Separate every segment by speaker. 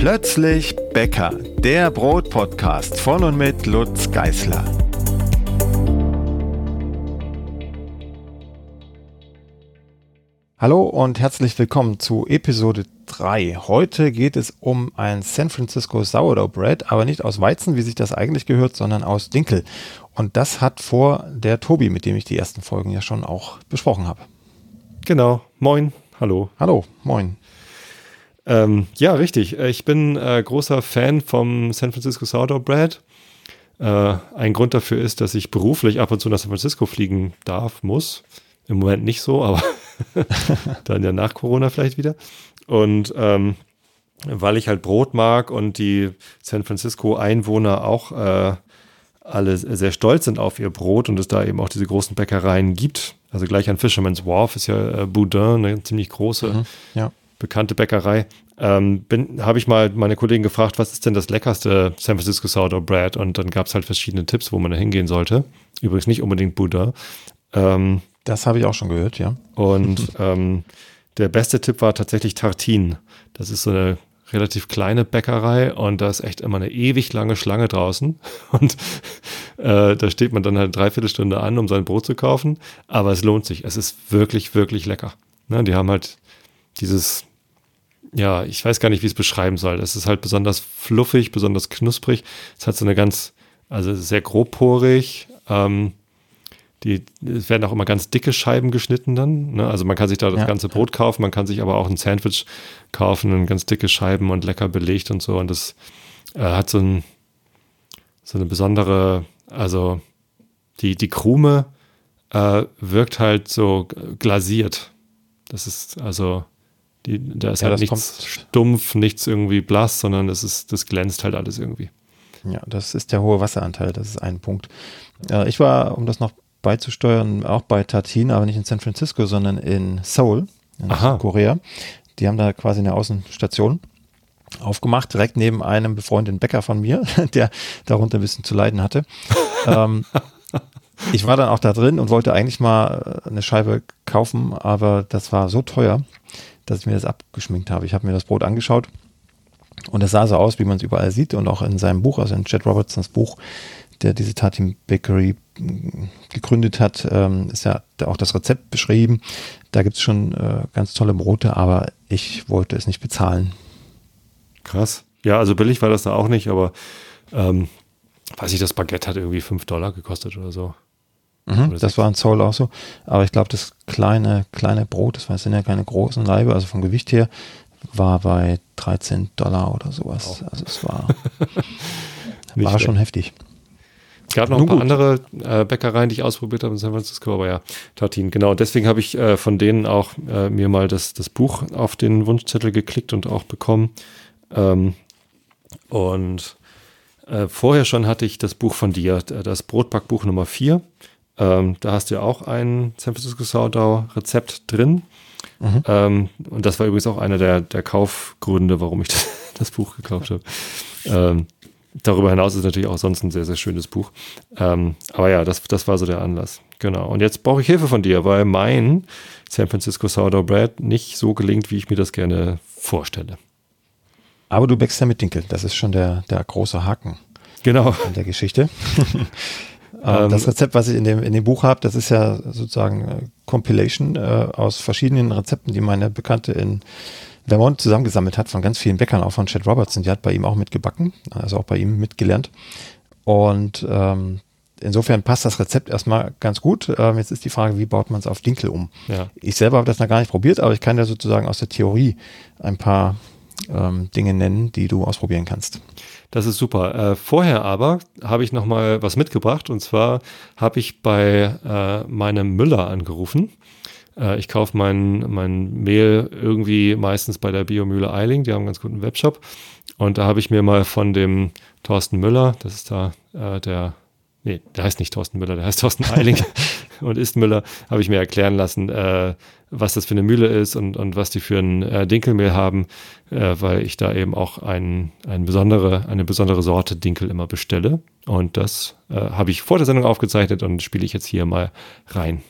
Speaker 1: Plötzlich Bäcker, der Brotpodcast von und mit Lutz Geißler. Hallo und herzlich willkommen zu Episode 3. Heute geht es um ein San Francisco Sourdough Bread, aber nicht aus Weizen, wie sich das eigentlich gehört, sondern aus Dinkel. Und das hat vor der Tobi, mit dem ich die ersten Folgen ja schon auch besprochen habe.
Speaker 2: Genau. Moin. Hallo.
Speaker 1: Hallo. Moin.
Speaker 2: Ähm, ja, richtig. Äh, ich bin äh, großer Fan vom San Francisco Sourdough Bread. Äh, ein Grund dafür ist, dass ich beruflich ab und zu nach San Francisco fliegen darf, muss. Im Moment nicht so, aber dann ja nach Corona vielleicht wieder. Und ähm, weil ich halt Brot mag und die San Francisco Einwohner auch äh, alle sehr stolz sind auf ihr Brot und es da eben auch diese großen Bäckereien gibt. Also gleich an Fisherman's Wharf ist ja äh, Boudin, eine ziemlich große mhm, ja bekannte Bäckerei, ähm, habe ich mal meine Kollegen gefragt, was ist denn das leckerste San Francisco Sourdough Bread? Und dann gab es halt verschiedene Tipps, wo man da hingehen sollte. Übrigens nicht unbedingt Buddha.
Speaker 1: Ähm, das habe ich auch schon gehört, ja.
Speaker 2: Und ähm, der beste Tipp war tatsächlich Tartin. Das ist so eine relativ kleine Bäckerei und da ist echt immer eine ewig lange Schlange draußen. Und äh, da steht man dann halt dreiviertel Stunde an, um sein Brot zu kaufen. Aber es lohnt sich. Es ist wirklich, wirklich lecker. Ne, die haben halt dieses ja, ich weiß gar nicht, wie ich es beschreiben soll. Es ist halt besonders fluffig, besonders knusprig. Es hat so eine ganz, also sehr grobporig. Ähm, die, es werden auch immer ganz dicke Scheiben geschnitten dann. Ne? Also man kann sich da das ja. ganze Brot kaufen, man kann sich aber auch ein Sandwich kaufen und ganz dicke Scheiben und lecker belegt und so. Und das äh, hat so, ein, so eine besondere, also die, die Krume äh, wirkt halt so glasiert. Das ist also die, da ist ja, halt nichts stumpf, nichts irgendwie blass, sondern das ist, das glänzt halt alles irgendwie.
Speaker 1: Ja, das ist der hohe Wasseranteil, das ist ein Punkt. Äh, ich war, um das noch beizusteuern, auch bei Tatin, aber nicht in San Francisco, sondern in Seoul, in Aha. Korea. Die haben da quasi eine Außenstation aufgemacht, direkt neben einem befreundeten Bäcker von mir, der darunter ein bisschen zu leiden hatte. ähm, ich war dann auch da drin und wollte eigentlich mal eine Scheibe kaufen, aber das war so teuer, dass ich mir das abgeschminkt habe. Ich habe mir das Brot angeschaut und es sah so aus, wie man es überall sieht und auch in seinem Buch, also in Chad Robertsons Buch, der diese Tatim Bakery mm, gegründet hat, ähm, ist ja auch das Rezept beschrieben. Da gibt es schon äh, ganz tolle Brote, aber ich wollte es nicht bezahlen.
Speaker 2: Krass. Ja, also billig war das da auch nicht, aber ähm, weiß ich, das Baguette hat irgendwie 5 Dollar gekostet oder so.
Speaker 1: Mhm, das war in Zoll auch so. Aber ich glaube, das kleine, kleine Brot, das sind ja keine großen Laibe, also vom Gewicht her, war bei 13 Dollar oder sowas. Oh. Also es war, war schon heftig.
Speaker 2: Es gab noch Nun ein paar gut. andere äh, Bäckereien, die ich ausprobiert habe in San Francisco, aber ja, Tartin, genau. Deswegen habe ich äh, von denen auch äh, mir mal das, das Buch auf den Wunschzettel geklickt und auch bekommen. Ähm, und äh, vorher schon hatte ich das Buch von dir, das Brotbackbuch Nummer 4. Ähm, da hast du ja auch ein San Francisco Sourdough-Rezept drin. Mhm. Ähm, und das war übrigens auch einer der, der Kaufgründe, warum ich das, das Buch gekauft habe. Ähm, darüber hinaus ist natürlich auch sonst ein sehr, sehr schönes Buch. Ähm, aber ja, das, das war so der Anlass. Genau. Und jetzt brauche ich Hilfe von dir, weil mein San Francisco Sourdough Bread nicht so gelingt, wie ich mir das gerne vorstelle.
Speaker 1: Aber du bäckst ja mit Dinkel. Das ist schon der, der große Haken.
Speaker 2: Genau.
Speaker 1: In der Geschichte. Ähm, das Rezept, was ich in dem, in dem Buch habe, das ist ja sozusagen äh, Compilation äh, aus verschiedenen Rezepten, die meine Bekannte in Vermont zusammengesammelt hat, von ganz vielen Bäckern, auch von Chad Robertson. Die hat bei ihm auch mitgebacken, also auch bei ihm mitgelernt. Und ähm, insofern passt das Rezept erstmal ganz gut. Ähm, jetzt ist die Frage, wie baut man es auf Dinkel um? Ja. Ich selber habe das noch gar nicht probiert, aber ich kann ja sozusagen aus der Theorie ein paar ähm, Dinge nennen, die du ausprobieren kannst.
Speaker 2: Das ist super. Äh, vorher aber habe ich noch mal was mitgebracht und zwar habe ich bei äh, meinem Müller angerufen. Äh, ich kaufe mein, mein Mehl irgendwie meistens bei der Biomühle Eiling, die haben einen ganz guten Webshop. Und da habe ich mir mal von dem Thorsten Müller, das ist da äh, der nee, der heißt nicht Thorsten Müller, der heißt Thorsten Eiling und ist Müller, habe ich mir erklären lassen, äh, was das für eine Mühle ist und, und was die für ein äh, Dinkelmehl haben, äh, weil ich da eben auch ein, ein besondere, eine besondere Sorte Dinkel immer bestelle. Und das äh, habe ich vor der Sendung aufgezeichnet und spiele ich jetzt hier mal rein.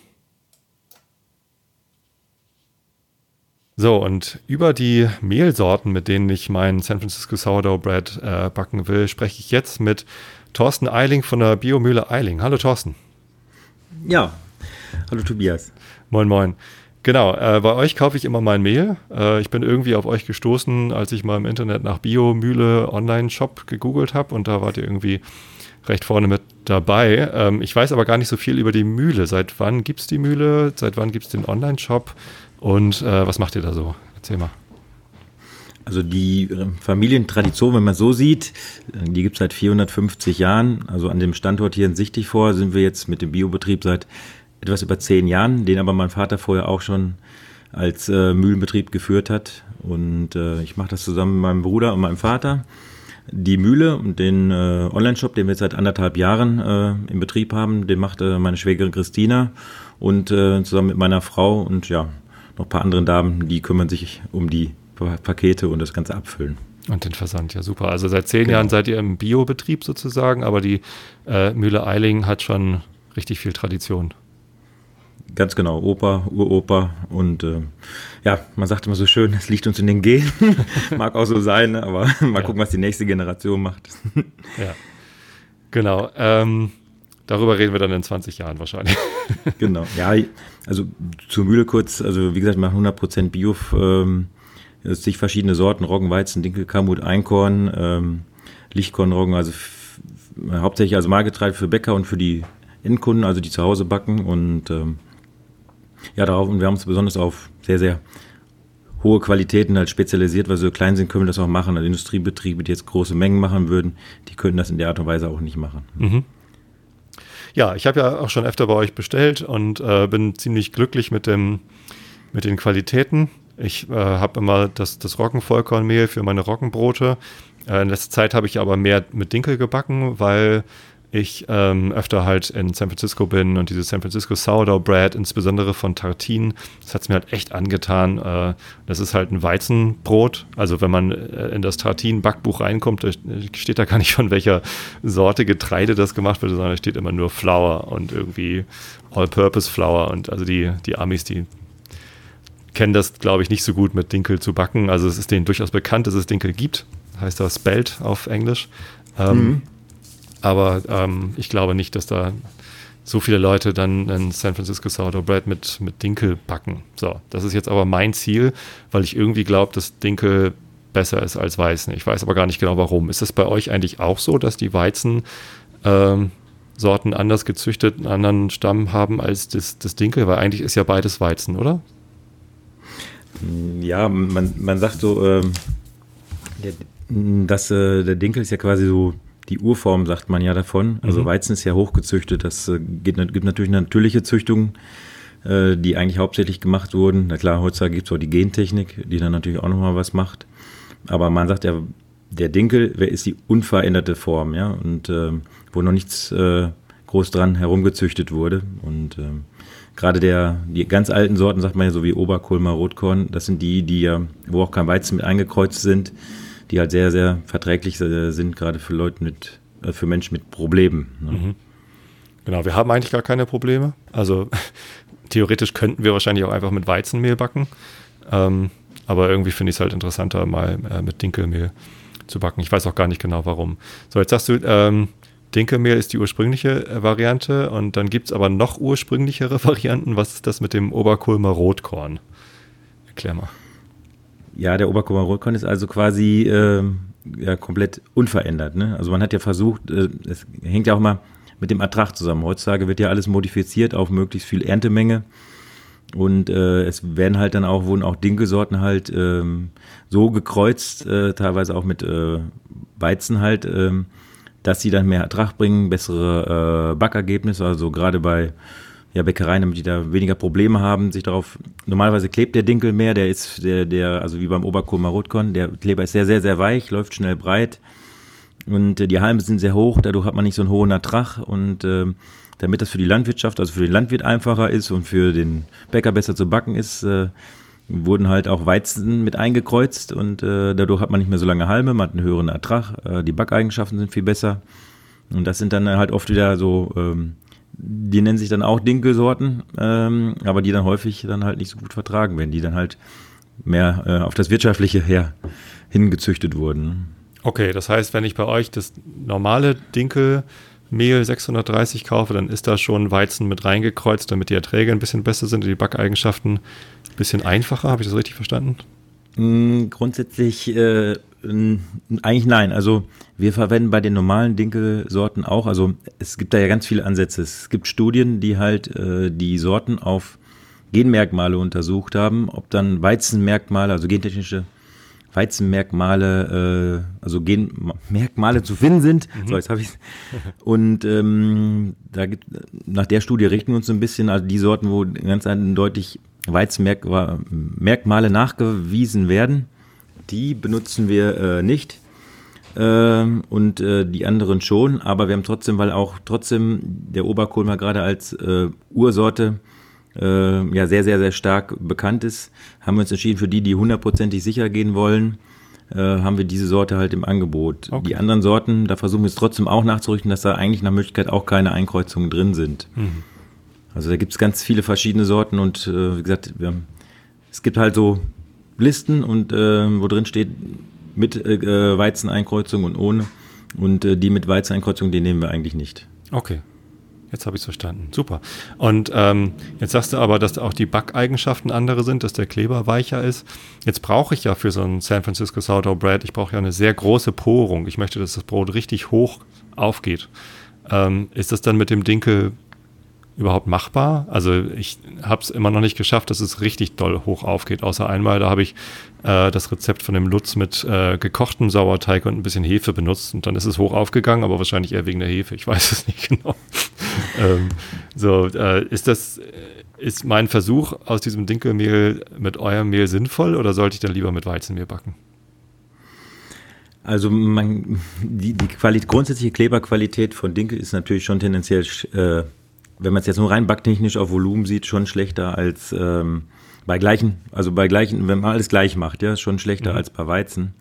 Speaker 2: So, und über die Mehlsorten, mit denen ich meinen San Francisco Sourdough Bread äh, backen will, spreche ich jetzt mit Thorsten Eiling von der Biomühle Eiling. Hallo Thorsten.
Speaker 3: Ja, hallo Tobias.
Speaker 2: Moin, moin. Genau, äh, bei euch kaufe ich immer mein Mehl. Äh, ich bin irgendwie auf euch gestoßen, als ich mal im Internet nach Biomühle Online-Shop gegoogelt habe und da wart ihr irgendwie recht vorne mit dabei. Ähm, ich weiß aber gar nicht so viel über die Mühle. Seit wann gibt es die Mühle? Seit wann gibt es den Online-Shop? Und äh, was macht ihr da so? Erzähl mal.
Speaker 3: Also die äh, Familientradition, wenn man so sieht, äh, die gibt es seit 450 Jahren. Also an dem Standort hier in Sichtig vor sind wir jetzt mit dem Biobetrieb seit etwas über zehn Jahren, den aber mein Vater vorher auch schon als äh, Mühlenbetrieb geführt hat. Und äh, ich mache das zusammen mit meinem Bruder und meinem Vater. Die Mühle und den äh, Online-Shop, den wir seit anderthalb Jahren äh, im Betrieb haben, den macht meine Schwägerin Christina und zusammen mit meiner Frau und ja, noch ein paar anderen Damen, die kümmern sich um die Pakete und das ganze Abfüllen.
Speaker 2: Und den Versand, ja super. Also seit zehn genau. Jahren seid ihr im Biobetrieb sozusagen, aber die äh, Mühle Eiling hat schon richtig viel Tradition.
Speaker 3: Ganz genau, Opa, Uropa und äh, ja, man sagt immer so schön, es liegt uns in den Genen. Mag auch so sein, ne, aber mal ja. gucken, was die nächste Generation macht.
Speaker 2: ja, genau. Ähm, darüber reden wir dann in 20 Jahren wahrscheinlich.
Speaker 3: genau, ja, also zur Mühle kurz, also wie gesagt, wir machen 100% Bio, ähm, sich verschiedene Sorten, Roggen, Weizen, Dinkel, Kamut, Einkorn, ähm, Lichtkornroggen, also hauptsächlich also Mahlgetreide für Bäcker und für die Endkunden, also die zu Hause backen und ähm, ja, darauf, und wir haben uns besonders auf sehr, sehr hohe Qualitäten halt spezialisiert, weil so klein sind, können wir das auch machen. Also Industriebetriebe, die jetzt große Mengen machen würden, die könnten das in der Art und Weise auch nicht machen. Mhm.
Speaker 2: Ja, ich habe ja auch schon öfter bei euch bestellt und äh, bin ziemlich glücklich mit, dem, mit den Qualitäten. Ich äh, habe immer das, das Roggenvollkornmehl für meine Roggenbrote. Äh, in letzter Zeit habe ich aber mehr mit Dinkel gebacken, weil ich ähm, öfter halt in San Francisco bin und dieses San Francisco Sourdough Bread, insbesondere von Tartin, das hat es mir halt echt angetan. Äh, das ist halt ein Weizenbrot. Also wenn man äh, in das Tartin-Backbuch reinkommt, steht da gar nicht von welcher Sorte Getreide das gemacht wird, sondern da steht immer nur Flour und irgendwie All-Purpose Flour. Und also die, die Amis, die kennen das, glaube ich, nicht so gut mit Dinkel zu backen. Also es ist denen durchaus bekannt, dass es Dinkel gibt. Heißt das Spelt auf Englisch. Ähm, mhm. Aber ähm, ich glaube nicht, dass da so viele Leute dann ein San Francisco Sourdough Bread mit, mit Dinkel backen. So, das ist jetzt aber mein Ziel, weil ich irgendwie glaube, dass Dinkel besser ist als Weizen. Ich weiß aber gar nicht genau warum. Ist es bei euch eigentlich auch so, dass die Weizen ähm, Sorten anders gezüchtet, einen anderen Stamm haben als das, das Dinkel? Weil eigentlich ist ja beides Weizen, oder?
Speaker 3: Ja, man, man sagt so, ähm, der, dass äh, der Dinkel ist ja quasi so die Urform, sagt man ja davon. Also mhm. Weizen ist ja hochgezüchtet. Das äh, gibt, gibt natürlich natürliche Züchtungen, äh, die eigentlich hauptsächlich gemacht wurden. Na klar, heutzutage gibt es auch die Gentechnik, die dann natürlich auch nochmal was macht. Aber man sagt ja, der Dinkel ist die unveränderte Form, ja, und äh, wo noch nichts äh, groß dran herumgezüchtet wurde. Und äh, gerade der, die ganz alten Sorten, sagt man ja so wie Oberkulmer, Rotkorn, das sind die, die ja, wo auch kein Weizen mit eingekreuzt sind die halt sehr, sehr verträglich äh, sind, gerade für Leute mit, äh, für Menschen mit Problemen. Ne? Mhm.
Speaker 2: Genau, wir haben eigentlich gar keine Probleme. Also theoretisch könnten wir wahrscheinlich auch einfach mit Weizenmehl backen. Ähm, aber irgendwie finde ich es halt interessanter, mal äh, mit Dinkelmehl zu backen. Ich weiß auch gar nicht genau warum. So, jetzt sagst du, ähm, Dinkelmehl ist die ursprüngliche äh, Variante und dann gibt es aber noch ursprünglichere Varianten. Was ist das mit dem Oberkulmer Rotkorn? Erklär mal.
Speaker 3: Ja, der Oberkummer-Rotkorn ist also quasi äh, ja, komplett unverändert. Ne? Also man hat ja versucht, äh, es hängt ja auch mal mit dem Ertrag zusammen. Heutzutage wird ja alles modifiziert auf möglichst viel Erntemenge. Und äh, es werden halt dann auch, wurden auch Dinkelsorten halt ähm, so gekreuzt, äh, teilweise auch mit äh, Weizen halt, äh, dass sie dann mehr Ertrag bringen, bessere äh, Backergebnisse. Also gerade bei ja, Bäckereien, damit die da weniger Probleme haben, sich darauf. Normalerweise klebt der Dinkel mehr, der ist, der, der, also wie beim Oberkurmer Rotkorn, der Kleber ist sehr, sehr, sehr weich, läuft schnell breit und äh, die Halme sind sehr hoch, dadurch hat man nicht so einen hohen Ertrag und äh, damit das für die Landwirtschaft, also für den Landwirt einfacher ist und für den Bäcker besser zu backen ist, äh, wurden halt auch Weizen mit eingekreuzt und äh, dadurch hat man nicht mehr so lange Halme, man hat einen höheren Ertrag, äh, die Backeigenschaften sind viel besser und das sind dann halt oft wieder so ähm, die nennen sich dann auch Dinkelsorten, ähm, aber die dann häufig dann halt nicht so gut vertragen werden, die dann halt mehr äh, auf das Wirtschaftliche her hingezüchtet wurden.
Speaker 2: Okay, das heißt, wenn ich bei euch das normale Dinkelmehl 630 kaufe, dann ist da schon Weizen mit reingekreuzt, damit die Erträge ein bisschen besser sind und die Backeigenschaften ein bisschen einfacher. Habe ich das richtig verstanden?
Speaker 3: Mm, grundsätzlich äh, eigentlich nein. Also wir verwenden bei den normalen Dinkelsorten auch, also es gibt da ja ganz viele Ansätze. Es gibt Studien, die halt äh, die Sorten auf Genmerkmale untersucht haben, ob dann Weizenmerkmale, also gentechnische Weizenmerkmale, äh, also Genmerkmale zu finden sind. Mhm. So, jetzt habe ich Und ähm, da gibt, nach der Studie richten wir uns ein bisschen, also die Sorten, wo ganz eindeutig Weizenmerkmale nachgewiesen werden, die benutzen wir äh, nicht. Ähm, und äh, die anderen schon, aber wir haben trotzdem, weil auch trotzdem der Oberkohlmer gerade als äh, Ursorte äh, ja sehr, sehr, sehr stark bekannt ist, haben wir uns entschieden, für die, die hundertprozentig sicher gehen wollen, äh, haben wir diese Sorte halt im Angebot. Okay. Die anderen Sorten, da versuchen wir es trotzdem auch nachzurichten, dass da eigentlich nach Möglichkeit auch keine Einkreuzungen drin sind. Mhm. Also da gibt es ganz viele verschiedene Sorten und äh, wie gesagt, haben, es gibt halt so Listen und äh, wo drin steht mit äh, Weizeneinkreuzung und ohne. Und äh, die mit Weizeneinkreuzung, die nehmen wir eigentlich nicht.
Speaker 2: Okay. Jetzt habe ich es verstanden. Super. Und ähm, jetzt sagst du aber, dass auch die Backeigenschaften andere sind, dass der Kleber weicher ist. Jetzt brauche ich ja für so ein San Francisco Sourdough Bread, ich brauche ja eine sehr große Porung. Ich möchte, dass das Brot richtig hoch aufgeht. Ähm, ist das dann mit dem Dinkel überhaupt machbar? Also ich habe es immer noch nicht geschafft, dass es richtig doll hoch aufgeht. Außer einmal, da habe ich äh, das Rezept von dem Lutz mit äh, gekochtem Sauerteig und ein bisschen Hefe benutzt und dann ist es hoch aufgegangen, aber wahrscheinlich eher wegen der Hefe. Ich weiß es nicht genau. ähm, so, äh, ist das, ist mein Versuch aus diesem Dinkelmehl mit eurem Mehl sinnvoll oder sollte ich dann lieber mit Weizenmehl backen?
Speaker 3: Also man, die, die Qualität, grundsätzliche Kleberqualität von Dinkel ist natürlich schon tendenziell äh, wenn man es jetzt nur rein backtechnisch auf Volumen sieht, schon schlechter als ähm, bei gleichen, also bei gleichen, wenn man alles gleich macht, ja, schon schlechter mhm. als bei Weizen.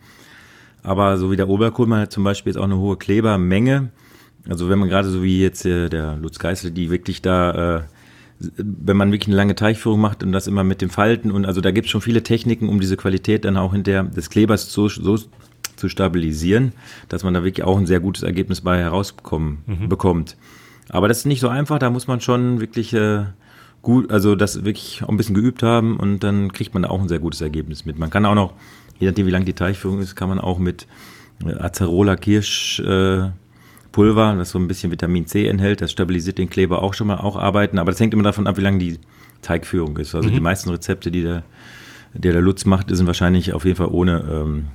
Speaker 3: Aber so wie der Oberkohlmann hat zum Beispiel jetzt auch eine hohe Klebermenge. Also wenn man gerade so wie jetzt äh, der Lutz Geißel, die wirklich da, äh, wenn man wirklich eine lange Teichführung macht und das immer mit dem Falten und also da gibt es schon viele Techniken, um diese Qualität dann auch hinter des Klebers so, so zu stabilisieren, dass man da wirklich auch ein sehr gutes Ergebnis bei herausbekommen mhm. bekommt. Aber das ist nicht so einfach, da muss man schon wirklich äh, gut, also das wirklich auch ein bisschen geübt haben und dann kriegt man auch ein sehr gutes Ergebnis mit. Man kann auch noch, je nachdem wie lang die Teichführung ist, kann man auch mit äh, Acerola Kirschpulver, äh, das so ein bisschen Vitamin C enthält, das stabilisiert den Kleber auch schon mal auch arbeiten, aber das hängt immer davon ab, wie lang die Teigführung ist. Also mhm. die meisten Rezepte, die der, der, der Lutz macht, sind wahrscheinlich auf jeden Fall ohne, ähm,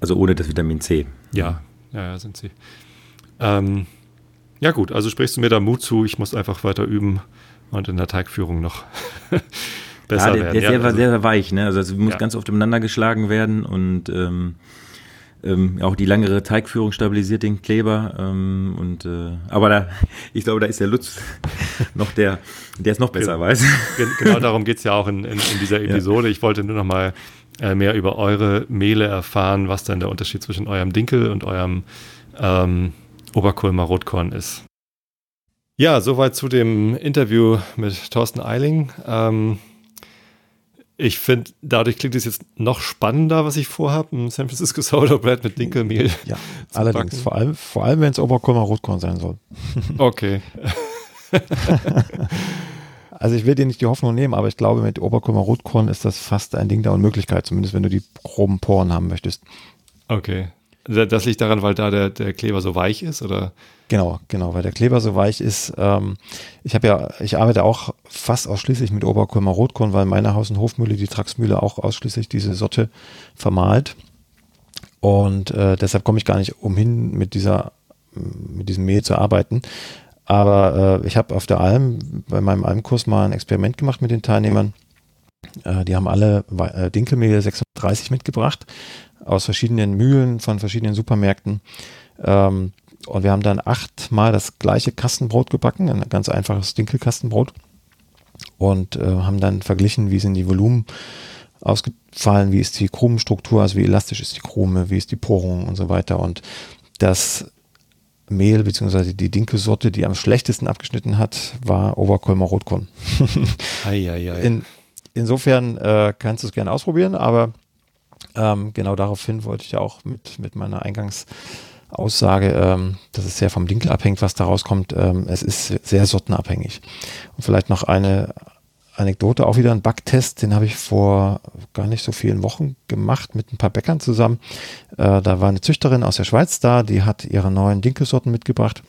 Speaker 3: also ohne das Vitamin C.
Speaker 2: Ja, ja, ja sind sie. Ähm, ja, gut, also sprichst du mir da Mut zu, ich muss einfach weiter üben und in der Teigführung noch besser ja, der,
Speaker 3: werden. Der ist ja, sehr, also, sehr weich, ne? Also es muss ja. ganz oft umeinander geschlagen werden und ähm, ähm, auch die langere Teigführung stabilisiert den Kleber. Ähm, und äh, aber da, ich glaube, da ist der Lutz noch der, der es noch besser Ge weiß.
Speaker 2: Genau darum geht es ja auch in, in, in dieser Episode. Ja. Ich wollte nur noch mal äh, mehr über eure Mehle erfahren, was dann der Unterschied zwischen eurem Dinkel und eurem ähm, Oberkulmer Rotkorn ist. Ja, soweit zu dem Interview mit Thorsten Eiling. Ähm, ich finde, dadurch klingt es jetzt noch spannender, was ich vorhabe, ein San Francisco Sourdough Bread mit Dinkelmehl.
Speaker 1: Ja, allerdings, backen. vor allem, vor allem wenn es Oberkulmer Rotkorn sein soll.
Speaker 2: Okay.
Speaker 1: also ich will dir nicht die Hoffnung nehmen, aber ich glaube, mit Oberkulmer Rotkorn ist das fast ein Ding der Unmöglichkeit, zumindest wenn du die groben Poren haben möchtest.
Speaker 2: Okay. Das liegt daran, weil da der, der Kleber so weich ist, oder?
Speaker 1: Genau, genau, weil der Kleber so weich ist. Ähm, ich habe ja, ich arbeite auch fast ausschließlich mit Oberkulmer Rotkorn, weil meine Haus- und Hofmühle, die Traxmühle, auch ausschließlich diese Sorte vermahlt. Und äh, deshalb komme ich gar nicht umhin, mit dieser, mit diesem Mehl zu arbeiten. Aber äh, ich habe auf der Alm, bei meinem Almkurs mal ein Experiment gemacht mit den Teilnehmern. Äh, die haben alle äh, Dinkelmehl 36 mitgebracht aus verschiedenen Mühlen von verschiedenen Supermärkten. Ähm, und wir haben dann achtmal das gleiche Kastenbrot gebacken, ein ganz einfaches Dinkelkastenbrot. Und äh, haben dann verglichen, wie sind die Volumen ausgefallen, wie ist die Krumenstruktur, also wie elastisch ist die Krume, wie ist die Porung und so weiter. Und das Mehl bzw. die Dinkelsorte, die am schlechtesten abgeschnitten hat, war Oberkolmer Rotkorn.
Speaker 2: ei, ei, ei.
Speaker 1: In, insofern äh, kannst du es gerne ausprobieren, aber ähm, genau daraufhin wollte ich ja auch mit, mit meiner Eingangsaussage, ähm, dass es sehr vom Dinkel abhängt, was da rauskommt. Ähm, es ist sehr sortenabhängig. Und vielleicht noch eine Anekdote, auch wieder ein Backtest, den habe ich vor gar nicht so vielen Wochen gemacht mit ein paar Bäckern zusammen. Äh, da war eine Züchterin aus der Schweiz da, die hat ihre neuen Dinkelsorten mitgebracht,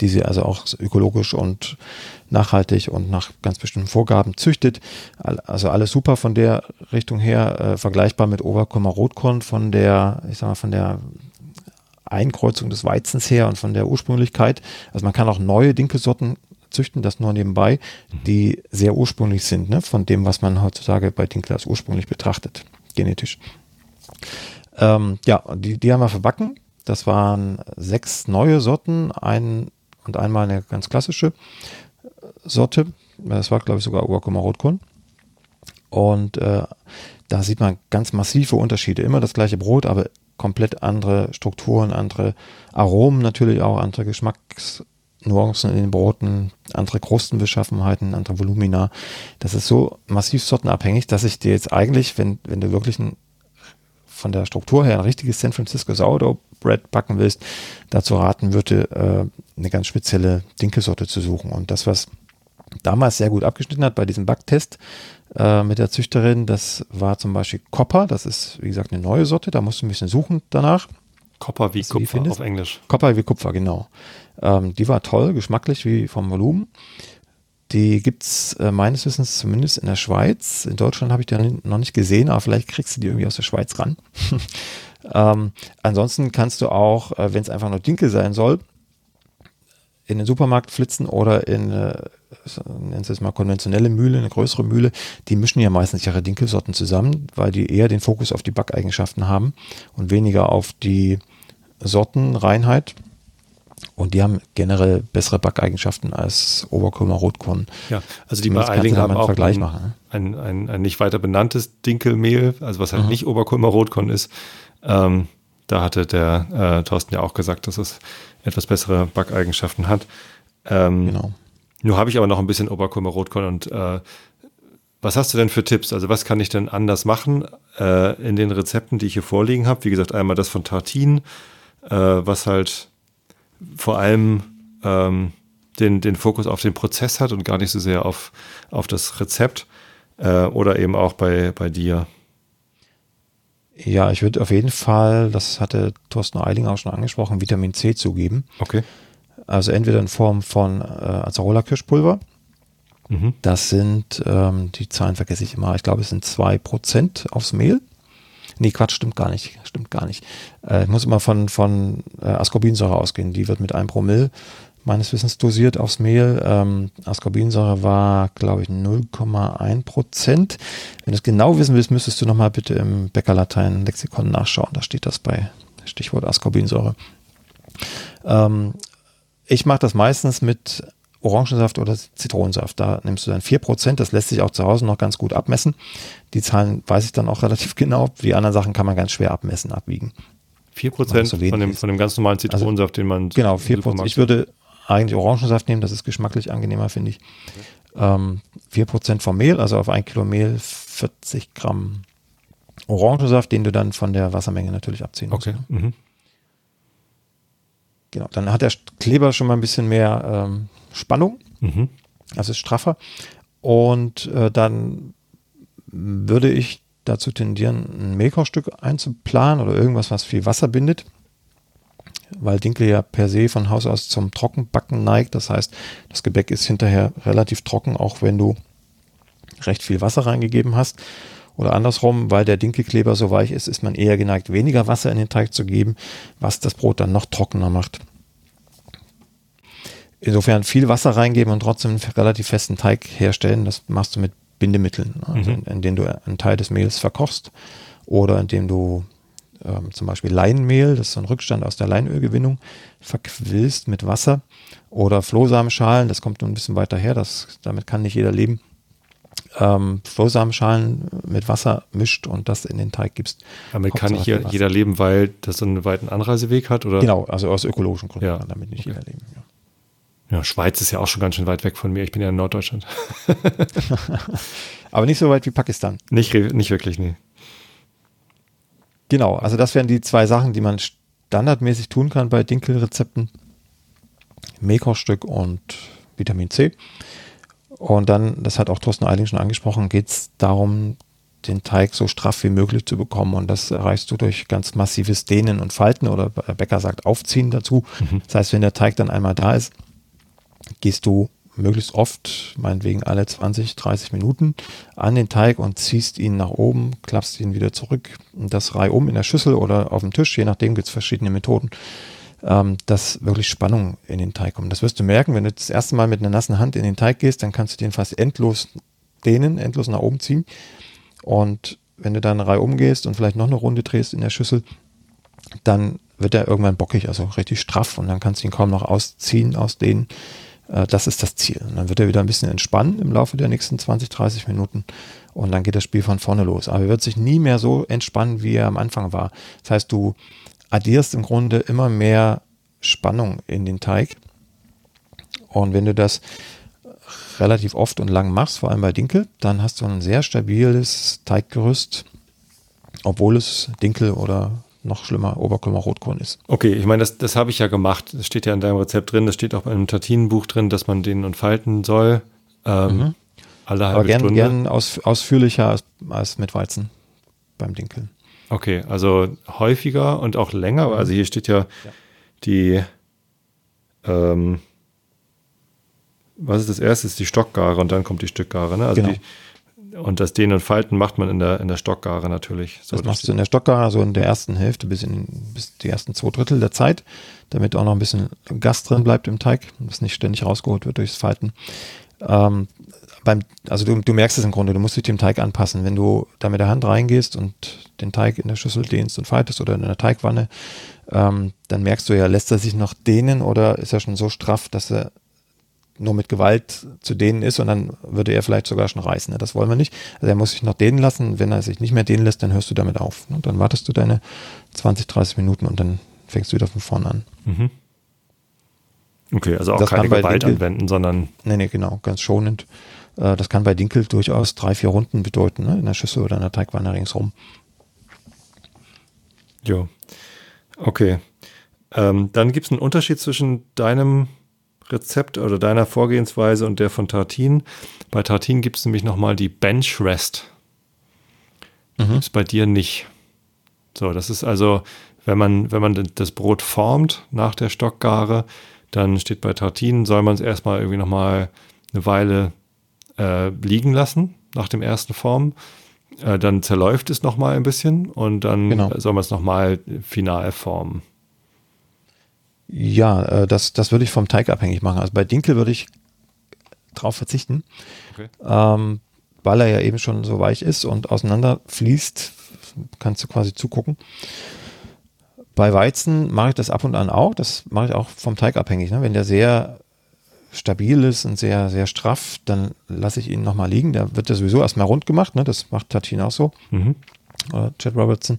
Speaker 1: die sie also auch ökologisch und nachhaltig und nach ganz bestimmten Vorgaben züchtet. Also alles super von der Richtung her, äh, vergleichbar mit Oberkummer Rotkorn von der, ich sag mal, von der Einkreuzung des Weizens her und von der Ursprünglichkeit. Also man kann auch neue Dinkelsorten züchten, das nur nebenbei, mhm. die sehr ursprünglich sind, ne, von dem, was man heutzutage bei Dinkel als ursprünglich betrachtet, genetisch. Ähm, ja, die, die haben wir verbacken. Das waren sechs neue Sorten, ein und einmal eine ganz klassische Sorte. Das war, glaube ich, sogar Oberkummer Rotkorn. Und äh, da sieht man ganz massive Unterschiede. Immer das gleiche Brot, aber komplett andere Strukturen, andere Aromen natürlich auch, andere Geschmacks, Nuancen in den Broten, andere Krustenbeschaffenheiten, andere Volumina. Das ist so massiv sortenabhängig, dass ich dir jetzt eigentlich, wenn, wenn du wirklich ein, von der Struktur her ein richtiges San Francisco Sourdough Bread backen willst, dazu raten würde, äh, eine ganz spezielle Dinkelsorte zu suchen. Und das, was damals sehr gut abgeschnitten hat bei diesem Backtest äh, mit der Züchterin, das war zum Beispiel Copper. Das ist, wie gesagt, eine neue Sorte. Da musst du ein bisschen suchen danach.
Speaker 2: Copper wie Kupfer auf Englisch.
Speaker 1: Copper wie Kupfer, genau. Ähm, die war toll, geschmacklich wie vom Volumen. Die gibt es äh, meines Wissens zumindest in der Schweiz. In Deutschland habe ich die noch nicht gesehen, aber vielleicht kriegst du die irgendwie aus der Schweiz ran. ähm, ansonsten kannst du auch, äh, wenn es einfach nur Dinkel sein soll, in den Supermarkt flitzen oder in, äh, nennen Sie es mal konventionelle Mühle, eine größere Mühle, die mischen ja meistens ihre Dinkelsorten zusammen, weil die eher den Fokus auf die Backeigenschaften haben und weniger auf die Sortenreinheit. Und die haben generell bessere Backeigenschaften als Oberkulmer Rotkorn.
Speaker 2: Ja, also die bei Eiling haben auch ein, machen, ne? ein, ein, ein, nicht weiter benanntes Dinkelmehl, also was halt mhm. nicht Oberkulmer Rotkorn ist. Ähm, da hatte der äh, Thorsten ja auch gesagt, dass es etwas bessere Backeigenschaften hat. Ähm, genau. Nur habe ich aber noch ein bisschen Oberkulmer Rotkorn und äh, was hast du denn für Tipps? Also was kann ich denn anders machen äh, in den Rezepten, die ich hier vorliegen habe? Wie gesagt, einmal das von Tartin, äh, was halt vor allem ähm, den, den Fokus auf den Prozess hat und gar nicht so sehr auf, auf das Rezept äh, oder eben auch bei, bei dir.
Speaker 1: Ja, ich würde auf jeden Fall, das hatte Thorsten Eiling auch schon angesprochen, Vitamin C zugeben.
Speaker 2: Okay.
Speaker 1: Also entweder in Form von äh, Acerola-Kirschpulver. Mhm. Das sind, ähm, die Zahlen vergesse ich immer, ich glaube, es sind 2% aufs Mehl. Nee, Quatsch, stimmt gar nicht. Stimmt gar nicht. Äh, ich muss immer von, von äh, Ascorbinsäure ausgehen. Die wird mit einem Promille meines Wissens dosiert aufs Mehl. Ähm, Ascorbinsäure war, glaube ich, 0,1 Prozent. Wenn du es genau wissen willst, müsstest du nochmal bitte im Bäckerlatein-Lexikon nachschauen. Da steht das bei Stichwort Ascorbinsäure. Ähm, ich mache das meistens mit Orangensaft oder Zitronensaft. Da nimmst du dann 4%, das lässt sich auch zu Hause noch ganz gut abmessen. Die Zahlen weiß ich dann auch relativ genau. Die anderen Sachen kann man ganz schwer abmessen, abwiegen.
Speaker 2: 4% so von, dem, von dem ganz normalen also Zitronensaft, also, den man.
Speaker 1: Genau, 4%. Ich würde eigentlich Orangensaft nehmen, das ist geschmacklich angenehmer, finde ich. Ähm, 4% vom Mehl, also auf ein Kilo Mehl 40 Gramm Orangensaft, den du dann von der Wassermenge natürlich abziehen
Speaker 2: musst. Okay. Mhm.
Speaker 1: Genau, dann hat der Kleber schon mal ein bisschen mehr ähm, Spannung. Mhm. Das ist straffer. Und äh, dann würde ich dazu tendieren, ein Mehlkochstück einzuplanen oder irgendwas, was viel Wasser bindet. Weil Dinkel ja per se von Haus aus zum Trockenbacken neigt. Das heißt, das Gebäck ist hinterher relativ trocken, auch wenn du recht viel Wasser reingegeben hast. Oder andersrum, weil der Dinkelkleber so weich ist, ist man eher geneigt, weniger Wasser in den Teig zu geben, was das Brot dann noch trockener macht. Insofern viel Wasser reingeben und trotzdem einen relativ festen Teig herstellen. Das machst du mit Bindemitteln, also mhm. indem du einen Teil des Mehls verkochst oder indem du ähm, zum Beispiel Leinmehl, das ist so ein Rückstand aus der Leinölgewinnung, verquillst mit Wasser oder Flohsamenschalen, das kommt nur ein bisschen weiter her, das, damit kann nicht jeder leben. Ähm, Flohsamenschalen mit Wasser mischt und das in den Teig gibst.
Speaker 2: Damit kann nicht jeder leben, weil das so einen weiten Anreiseweg hat, oder?
Speaker 1: Genau, also aus ökologischen Gründen okay. kann damit nicht
Speaker 2: okay.
Speaker 1: jeder leben. Ja.
Speaker 2: Ja, Schweiz ist ja auch schon ganz schön weit weg von mir. Ich bin ja in Norddeutschland.
Speaker 1: Aber nicht so weit wie Pakistan.
Speaker 2: Nicht, nicht wirklich, nee.
Speaker 1: Genau, also das wären die zwei Sachen, die man standardmäßig tun kann bei Dinkelrezepten. Mehlkochstück und Vitamin C. Und dann, das hat auch Thorsten Eiling schon angesprochen, geht es darum, den Teig so straff wie möglich zu bekommen. Und das erreichst du durch ganz massives Dehnen und Falten oder Bäcker sagt Aufziehen dazu. Mhm. Das heißt, wenn der Teig dann einmal da ist, gehst du möglichst oft, meinetwegen alle 20, 30 Minuten, an den Teig und ziehst ihn nach oben, klappst ihn wieder zurück und das reihum in der Schüssel oder auf dem Tisch, je nachdem gibt es verschiedene Methoden, ähm, dass wirklich Spannung in den Teig kommt. Das wirst du merken, wenn du das erste Mal mit einer nassen Hand in den Teig gehst, dann kannst du den fast endlos dehnen, endlos nach oben ziehen und wenn du dann reihum gehst und vielleicht noch eine Runde drehst in der Schüssel, dann wird er irgendwann bockig, also richtig straff und dann kannst du ihn kaum noch ausziehen, ausdehnen. Äh, das ist das Ziel. Und dann wird er wieder ein bisschen entspannen im Laufe der nächsten 20, 30 Minuten und dann geht das Spiel von vorne los. Aber er wird sich nie mehr so entspannen, wie er am Anfang war. Das heißt, du addierst im Grunde immer mehr Spannung in den Teig. Und wenn du das relativ oft und lang machst, vor allem bei Dinkel, dann hast du ein sehr stabiles Teiggerüst, obwohl es Dinkel oder noch schlimmer Oberkümmer-Rotkorn ist.
Speaker 2: Okay, ich meine, das, das habe ich ja gemacht. Das steht ja in deinem Rezept drin. Das steht auch im Tartinenbuch drin, dass man den und falten soll. Ähm, mhm.
Speaker 1: Alle halbe Aber gern, Stunde. gern aus, ausführlicher als, als mit Weizen beim Dinkeln.
Speaker 2: Okay, also häufiger und auch länger. Mhm. Also hier steht ja, ja. die, ähm, was ist das erste? Ist die Stockgare und dann kommt die Stückgare. Ne? Also genau. die, und das Dehnen und Falten macht man in der, in der Stockgare natürlich.
Speaker 1: So, das machst du in der Stockgare, also in der ersten Hälfte bis in bis die ersten zwei Drittel der Zeit, damit auch noch ein bisschen Gas drin bleibt im Teig, das nicht ständig rausgeholt wird durchs Falten. Ähm, beim, also du, du merkst es im Grunde, du musst dich dem Teig anpassen. Wenn du da mit der Hand reingehst und den Teig in der Schüssel dehnst und faltest oder in der Teigwanne, ähm, dann merkst du ja, lässt er sich noch dehnen oder ist er schon so straff, dass er nur mit Gewalt zu dehnen ist und dann würde er vielleicht sogar schon reißen. Das wollen wir nicht. Also er muss sich noch dehnen lassen. Wenn er sich nicht mehr dehnen lässt, dann hörst du damit auf. Und dann wartest du deine 20, 30 Minuten und dann fängst du wieder von vorne an. Mhm.
Speaker 2: Okay, also auch das keine Gewalt Dinkel, anwenden, sondern.
Speaker 1: Nee, nee, genau, ganz schonend. Äh, das kann bei Dinkel durchaus drei, vier Runden bedeuten, ne? in der Schüssel oder in der Teigwanne ringsrum.
Speaker 2: Ja. Okay. Ähm, dann gibt es einen Unterschied zwischen deinem Rezept oder deiner Vorgehensweise und der von Tartin. Bei Tartin gibt es nämlich nochmal die Bench Rest. Mhm. Gibt es bei dir nicht. So, das ist also, wenn man, wenn man das Brot formt nach der Stockgare, dann steht bei Tartin, soll man es erstmal irgendwie nochmal eine Weile äh, liegen lassen nach dem ersten Formen. Äh, dann zerläuft es nochmal ein bisschen und dann genau. soll man es nochmal final formen.
Speaker 1: Ja, äh, das, das würde ich vom Teig abhängig machen. Also bei Dinkel würde ich drauf verzichten, okay. ähm, weil er ja eben schon so weich ist und auseinander fließt, kannst du quasi zugucken. Bei Weizen mache ich das ab und an auch. Das mache ich auch vom Teig abhängig. Ne? Wenn der sehr stabil ist und sehr, sehr straff, dann lasse ich ihn nochmal liegen. Da wird er sowieso erstmal rund gemacht. Ne? Das macht Tatin auch so. Mhm. Oder Chad Robertson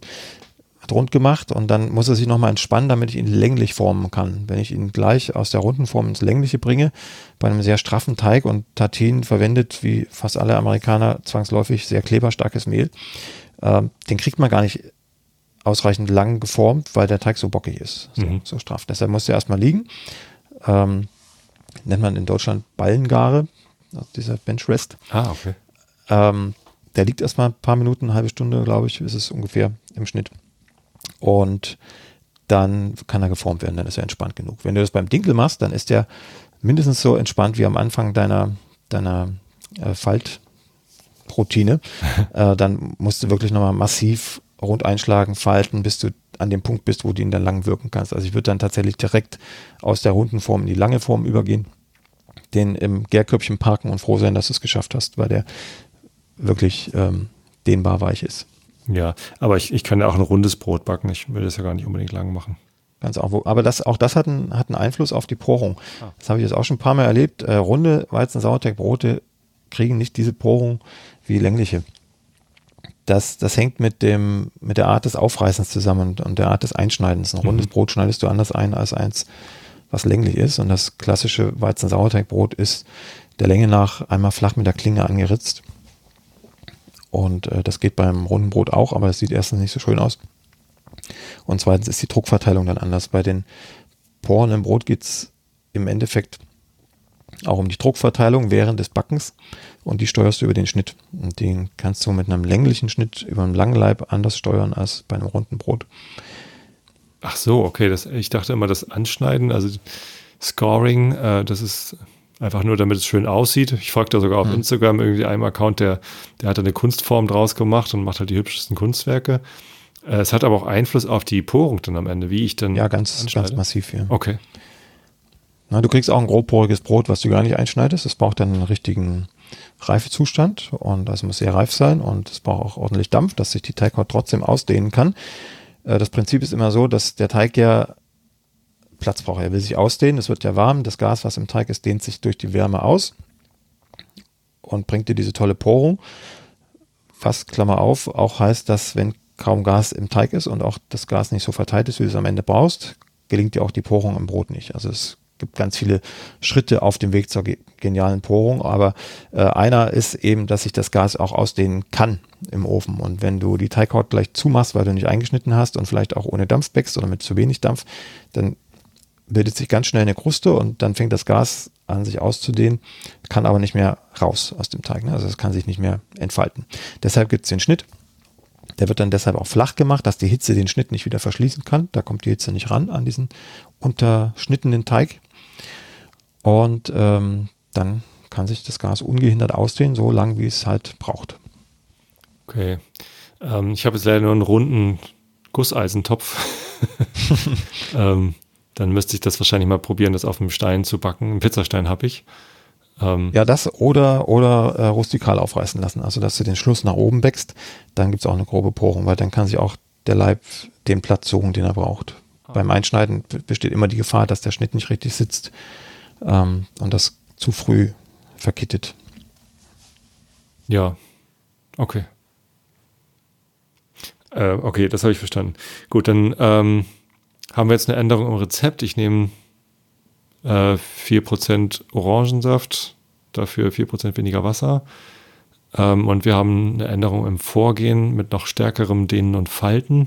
Speaker 1: rund gemacht und dann muss er sich nochmal entspannen, damit ich ihn länglich formen kann. Wenn ich ihn gleich aus der runden Form ins Längliche bringe, bei einem sehr straffen Teig und Tatin verwendet, wie fast alle Amerikaner, zwangsläufig sehr kleberstarkes Mehl, äh, den kriegt man gar nicht ausreichend lang geformt, weil der Teig so bockig ist, so, mhm. so straff. Deshalb muss er erstmal liegen. Ähm, nennt man in Deutschland Ballengare, also dieser Benchrest.
Speaker 2: Ah, okay.
Speaker 1: Ähm, der liegt erstmal ein paar Minuten, eine halbe Stunde, glaube ich, ist es ungefähr im Schnitt und dann kann er geformt werden, dann ist er entspannt genug. Wenn du das beim Dinkel machst, dann ist er mindestens so entspannt wie am Anfang deiner, deiner äh, Faltroutine. äh, dann musst du wirklich nochmal massiv rund einschlagen, falten, bis du an dem Punkt bist, wo du ihn dann lang wirken kannst. Also ich würde dann tatsächlich direkt aus der runden Form in die lange Form übergehen, den im Gärkörbchen parken und froh sein, dass du es geschafft hast, weil der wirklich ähm, dehnbar weich ist.
Speaker 2: Ja, aber ich, ich kann ja auch ein rundes Brot backen. Ich will das ja gar nicht unbedingt lang machen.
Speaker 1: Ganz auch. Aber das, auch das hat einen, hat einen Einfluss auf die Porung. Ah. Das habe ich jetzt auch schon ein paar Mal erlebt. Äh, runde Weizen-Sauerteigbrote kriegen nicht diese Porung wie längliche. Das, das hängt mit, dem, mit der Art des Aufreißens zusammen und, der Art des Einschneidens. Ein rundes mhm. Brot schneidest du anders ein als eins, was länglich ist. Und das klassische Weizen-Sauerteigbrot ist der Länge nach einmal flach mit der Klinge angeritzt. Und äh, das geht beim runden Brot auch, aber es sieht erstens nicht so schön aus. Und zweitens ist die Druckverteilung dann anders. Bei den Poren im Brot geht es im Endeffekt auch um die Druckverteilung während des Backens und die steuerst du über den Schnitt. Und den kannst du mit einem länglichen Schnitt über einen langen Leib anders steuern als bei einem runden Brot.
Speaker 2: Ach so, okay. Das, ich dachte immer, das Anschneiden, also Scoring, äh, das ist einfach nur, damit es schön aussieht. Ich folge da sogar auf hm. Instagram irgendwie einem Account, der, der hat eine Kunstform draus gemacht und macht halt die hübschesten Kunstwerke. Äh, es hat aber auch Einfluss auf die Porung dann am Ende, wie ich dann.
Speaker 1: Ja, ganz, ganz massiv, ja.
Speaker 2: Okay.
Speaker 1: Na, du kriegst auch ein grobporiges Brot, was du gar nicht einschneidest. Es braucht dann einen richtigen Reifezustand und das muss sehr reif sein und es braucht auch ordentlich Dampf, dass sich die Teighaut trotzdem ausdehnen kann. Äh, das Prinzip ist immer so, dass der Teig ja Platz braucht. Er will sich ausdehnen, es wird ja warm, das Gas, was im Teig ist, dehnt sich durch die Wärme aus und bringt dir diese tolle Porung. Was, Klammer auf, auch heißt, dass wenn kaum Gas im Teig ist und auch das Gas nicht so verteilt ist, wie du es am Ende brauchst, gelingt dir auch die Porung im Brot nicht. Also es gibt ganz viele Schritte auf dem Weg zur genialen Porung, aber äh, einer ist eben, dass sich das Gas auch ausdehnen kann im Ofen. Und wenn du die Teighaut gleich zumachst, weil du nicht eingeschnitten hast und vielleicht auch ohne Dampf bäckst oder mit zu wenig Dampf, dann bildet sich ganz schnell eine Kruste und dann fängt das Gas an sich auszudehnen, kann aber nicht mehr raus aus dem Teig. Ne? Also es kann sich nicht mehr entfalten. Deshalb gibt es den Schnitt. Der wird dann deshalb auch flach gemacht, dass die Hitze den Schnitt nicht wieder verschließen kann. Da kommt die Hitze nicht ran an diesen unterschnittenen Teig. Und ähm, dann kann sich das Gas ungehindert ausdehnen, so lang wie es halt braucht.
Speaker 2: Okay. Ähm, ich habe jetzt leider nur einen runden Gusseisentopf. ähm, dann müsste ich das wahrscheinlich mal probieren, das auf einem Stein zu backen. Einen Pizzastein habe ich.
Speaker 1: Ähm, ja, das oder, oder äh, rustikal aufreißen lassen. Also, dass du den Schluss nach oben bäckst, dann gibt es auch eine grobe Porung, weil dann kann sich auch der Leib den Platz suchen, den er braucht. Ah. Beim Einschneiden besteht immer die Gefahr, dass der Schnitt nicht richtig sitzt ähm, und das zu früh verkittet.
Speaker 2: Ja, okay. Äh, okay, das habe ich verstanden. Gut, dann ähm, haben wir jetzt eine Änderung im Rezept. Ich nehme äh, 4% Orangensaft, dafür 4% weniger Wasser. Ähm, und wir haben eine Änderung im Vorgehen mit noch stärkerem Dehnen und Falten,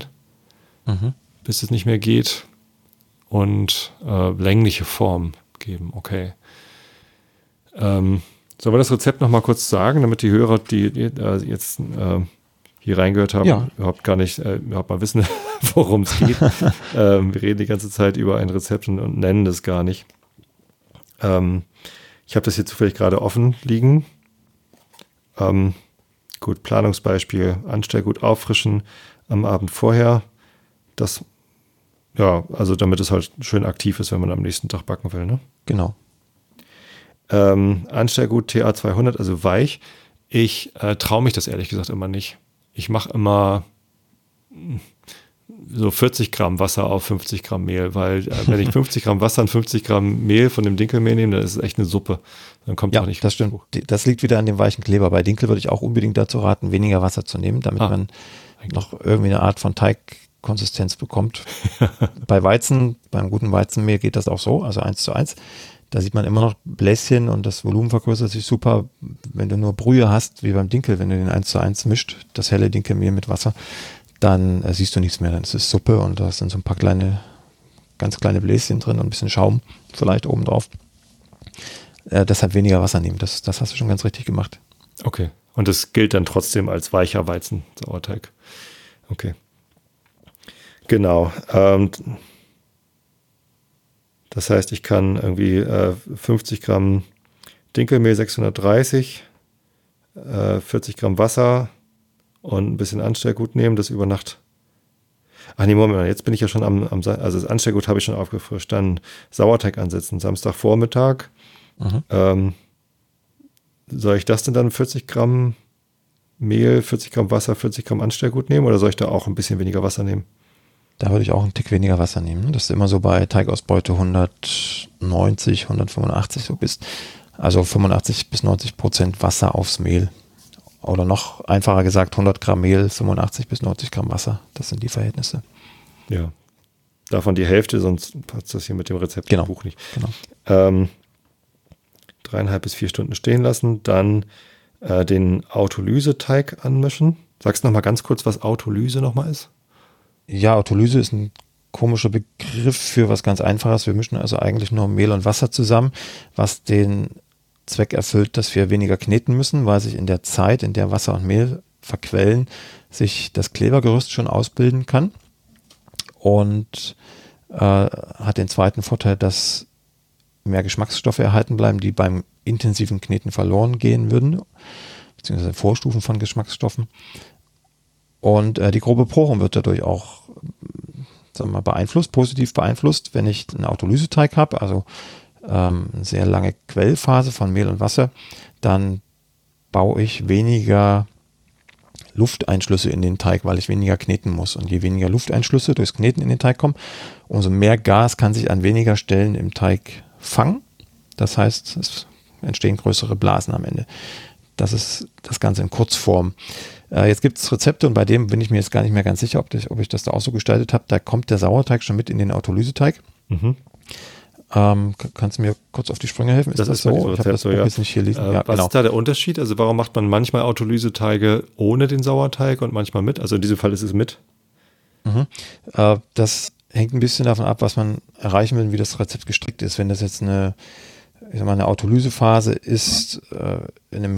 Speaker 2: mhm. bis es nicht mehr geht. Und äh, längliche Form geben. Okay. Ähm, sollen wir das Rezept noch mal kurz sagen, damit die Hörer, die, die äh, jetzt äh, hier reingehört haben, ja. überhaupt gar nicht, äh, überhaupt mal wissen, worum es geht. ähm, wir reden die ganze Zeit über ein Rezept und, und nennen das gar nicht. Ähm, ich habe das hier zufällig gerade offen liegen. Ähm, gut, Planungsbeispiel, Anstellgut auffrischen am Abend vorher. Das ja, also damit es halt schön aktiv ist, wenn man am nächsten Tag backen will, ne?
Speaker 1: Genau.
Speaker 2: Ähm, Anstellgut TA200, also weich. Ich äh, traue mich das ehrlich gesagt immer nicht. Ich mache immer hm, so 40 Gramm Wasser auf 50 Gramm Mehl, weil äh, wenn ich 50 Gramm Wasser und 50 Gramm Mehl von dem Dinkelmehl nehme, dann ist es echt eine Suppe. Dann kommt
Speaker 1: ja,
Speaker 2: auch nicht.
Speaker 1: Das stimmt. Hoch. Das liegt wieder an dem weichen Kleber. Bei Dinkel würde ich auch unbedingt dazu raten, weniger Wasser zu nehmen, damit ah, man noch irgendwie eine Art von Teig Konsistenz bekommt. Bei Weizen, beim guten Weizenmehl geht das auch so, also eins zu eins. Da sieht man immer noch Bläschen und das Volumen vergrößert sich super. Wenn du nur Brühe hast, wie beim Dinkel, wenn du den eins zu eins mischt, das helle Dinkelmehl mit Wasser, dann äh, siehst du nichts mehr. Dann ist es Suppe und da sind so ein paar kleine, ganz kleine Bläschen drin und ein bisschen Schaum vielleicht oben drauf. Äh, deshalb weniger Wasser nehmen. Das, das hast du schon ganz richtig gemacht.
Speaker 2: Okay. Und das gilt dann trotzdem als weicher Weizen, Sauerteig. Okay. Genau. Ähm, das heißt, ich kann irgendwie äh, 50 Gramm Dinkelmehl 630, äh, 40 Gramm Wasser und ein bisschen Anstellgut nehmen, das über Nacht. Ach nee, Moment, jetzt bin ich ja schon am, am also das Anstellgut habe ich schon aufgefrischt. Dann Sauerteig ansetzen, Samstagvormittag. Mhm. Ähm, soll ich das denn dann 40 Gramm Mehl, 40 Gramm Wasser, 40 Gramm Anstellgut nehmen oder soll ich da auch ein bisschen weniger Wasser nehmen?
Speaker 1: Da würde ich auch einen Tick weniger Wasser nehmen. Das ist immer so bei Teigausbeute 190, 185 so bist. Also 85 bis 90 Prozent Wasser aufs Mehl. Oder noch einfacher gesagt, 100 Gramm Mehl, 85 bis 90 Gramm Wasser. Das sind die Verhältnisse.
Speaker 2: Ja. davon die Hälfte, sonst passt das hier mit dem Rezept
Speaker 1: genau.
Speaker 2: im Buch nicht.
Speaker 1: Genau.
Speaker 2: Ähm, dreieinhalb bis vier Stunden stehen lassen, dann äh, den Autolyse-Teig anmischen. Sagst du noch mal ganz kurz, was Autolyse nochmal ist?
Speaker 1: Ja, Autolyse ist ein komischer Begriff für was ganz Einfaches. Wir mischen also eigentlich nur Mehl und Wasser zusammen, was den Zweck erfüllt, dass wir weniger kneten müssen, weil sich in der Zeit, in der Wasser und Mehl verquellen, sich das Klebergerüst schon ausbilden kann. Und äh, hat den zweiten Vorteil, dass mehr Geschmacksstoffe erhalten bleiben, die beim intensiven Kneten verloren gehen würden, beziehungsweise Vorstufen von Geschmacksstoffen. Und äh, die grobe Porung wird dadurch auch sagen wir mal, beeinflusst, positiv beeinflusst, wenn ich einen Autolyseteig habe, also ähm, eine sehr lange Quellphase von Mehl und Wasser, dann baue ich weniger Lufteinschlüsse in den Teig, weil ich weniger kneten muss. Und je weniger Lufteinschlüsse durchs Kneten in den Teig kommen, umso mehr Gas kann sich an weniger Stellen im Teig fangen. Das heißt, es entstehen größere Blasen am Ende. Das ist das Ganze in Kurzform. Äh, jetzt gibt es Rezepte und bei dem bin ich mir jetzt gar nicht mehr ganz sicher, ob, das, ob ich das da auch so gestaltet habe. Da kommt der Sauerteig schon mit in den Autolyseteig. Mhm. Ähm, kannst du mir kurz auf die Sprünge helfen?
Speaker 2: Ist das, das ist so? Ich habe das so, ja. jetzt nicht hier lesen. Äh, ja, was genau. ist da der Unterschied? Also warum macht man manchmal Autolyseteige ohne den Sauerteig und manchmal mit? Also in diesem Fall ist es mit.
Speaker 1: Mhm. Äh, das hängt ein bisschen davon ab, was man erreichen will, wie das Rezept gestrickt ist. Wenn das jetzt eine, ich sag mal, eine Autolysephase ist äh, in einem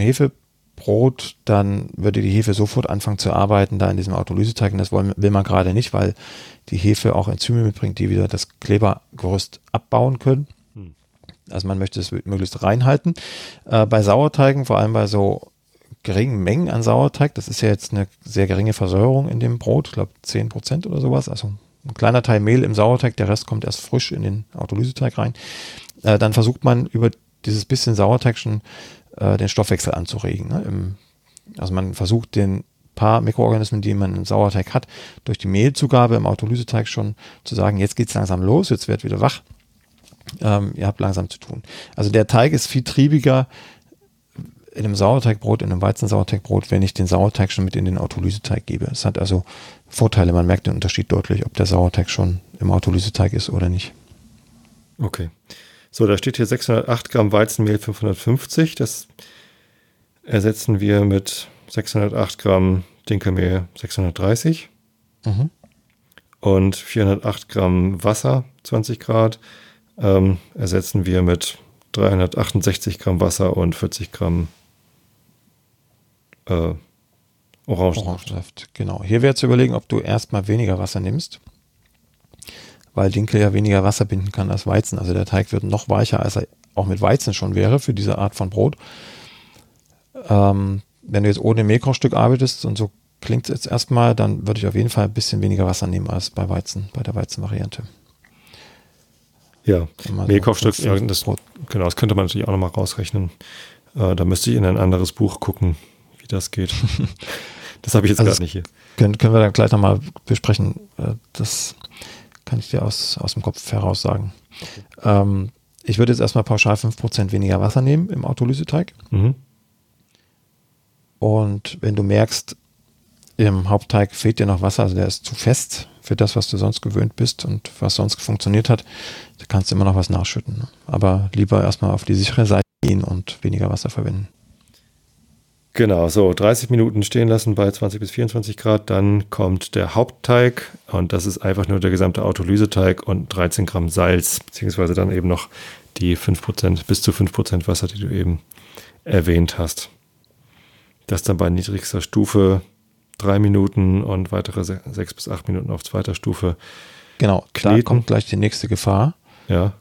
Speaker 1: Hefebrot, dann würde die Hefe sofort anfangen zu arbeiten da in diesem Autolyseteig und das wollen, will man gerade nicht, weil die Hefe auch Enzyme mitbringt, die wieder das Klebergerüst abbauen können. Hm. Also man möchte es möglichst reinhalten. Äh, bei Sauerteigen, vor allem bei so geringen Mengen an Sauerteig, das ist ja jetzt eine sehr geringe Versäuerung in dem Brot, ich glaube 10% oder sowas, also ein kleiner Teil Mehl im Sauerteig, der Rest kommt erst frisch in den Autolyseteig rein. Äh, dann versucht man über dieses bisschen Sauerteig schon äh, den Stoffwechsel anzuregen. Ne? Im, also man versucht den paar Mikroorganismen, die man im Sauerteig hat, durch die Mehlzugabe im Autolyseteig schon zu sagen, jetzt geht es langsam los, jetzt wird wieder wach. Ähm, ihr habt langsam zu tun. Also der Teig ist viel triebiger in einem Sauerteigbrot, in einem Weizensauerteigbrot, wenn ich den Sauerteig schon mit in den Autolyseteig gebe. Es hat also Vorteile, man merkt den Unterschied deutlich, ob der Sauerteig schon im Autolyseteig ist oder nicht.
Speaker 2: Okay. So, da steht hier 608 Gramm Weizenmehl 550. Das ersetzen wir mit 608 Gramm Dinkelmehl 630 mhm. und 408 Gramm Wasser 20 Grad ähm, ersetzen wir mit 368 Gramm Wasser und 40 Gramm äh, Orangensaft. Orangensaft.
Speaker 1: Genau. Hier wäre zu überlegen, ob du erstmal weniger Wasser nimmst, weil Dinkel ja weniger Wasser binden kann als Weizen. Also der Teig wird noch weicher, als er auch mit Weizen schon wäre für diese Art von Brot. Ähm, wenn du jetzt ohne Mehlkochstück arbeitest und so klingt es jetzt erstmal, dann würde ich auf jeden Fall ein bisschen weniger Wasser nehmen als bei Weizen, bei der Weizenvariante.
Speaker 2: Ja, Mehlkochstück, ja, das, genau, das könnte man natürlich auch nochmal rausrechnen. Äh, da müsste ich in ein anderes Buch gucken, wie das geht. das habe ich jetzt also gerade nicht hier.
Speaker 1: Können, können wir dann gleich nochmal besprechen. Äh, das kann ich dir aus, aus dem Kopf heraus sagen. Okay. Ähm, ich würde jetzt erstmal pauschal 5% weniger Wasser nehmen im Autolyseteig. Mhm. Und wenn du merkst, im Hauptteig fehlt dir noch Wasser, also der ist zu fest für das, was du sonst gewöhnt bist und was sonst funktioniert hat, da kannst du immer noch was nachschütten. Aber lieber erstmal auf die sichere Seite gehen und weniger Wasser verwenden.
Speaker 2: Genau, so 30 Minuten stehen lassen bei 20 bis 24 Grad, dann kommt der Hauptteig und das ist einfach nur der gesamte Autolyseteig und 13 Gramm Salz, beziehungsweise dann eben noch die 5%, bis zu 5% Wasser, die du eben erwähnt hast. Das dann bei niedrigster Stufe drei Minuten und weitere sechs bis acht Minuten auf zweiter Stufe.
Speaker 1: Genau, kneten. da kommt gleich die nächste Gefahr.
Speaker 2: Ja.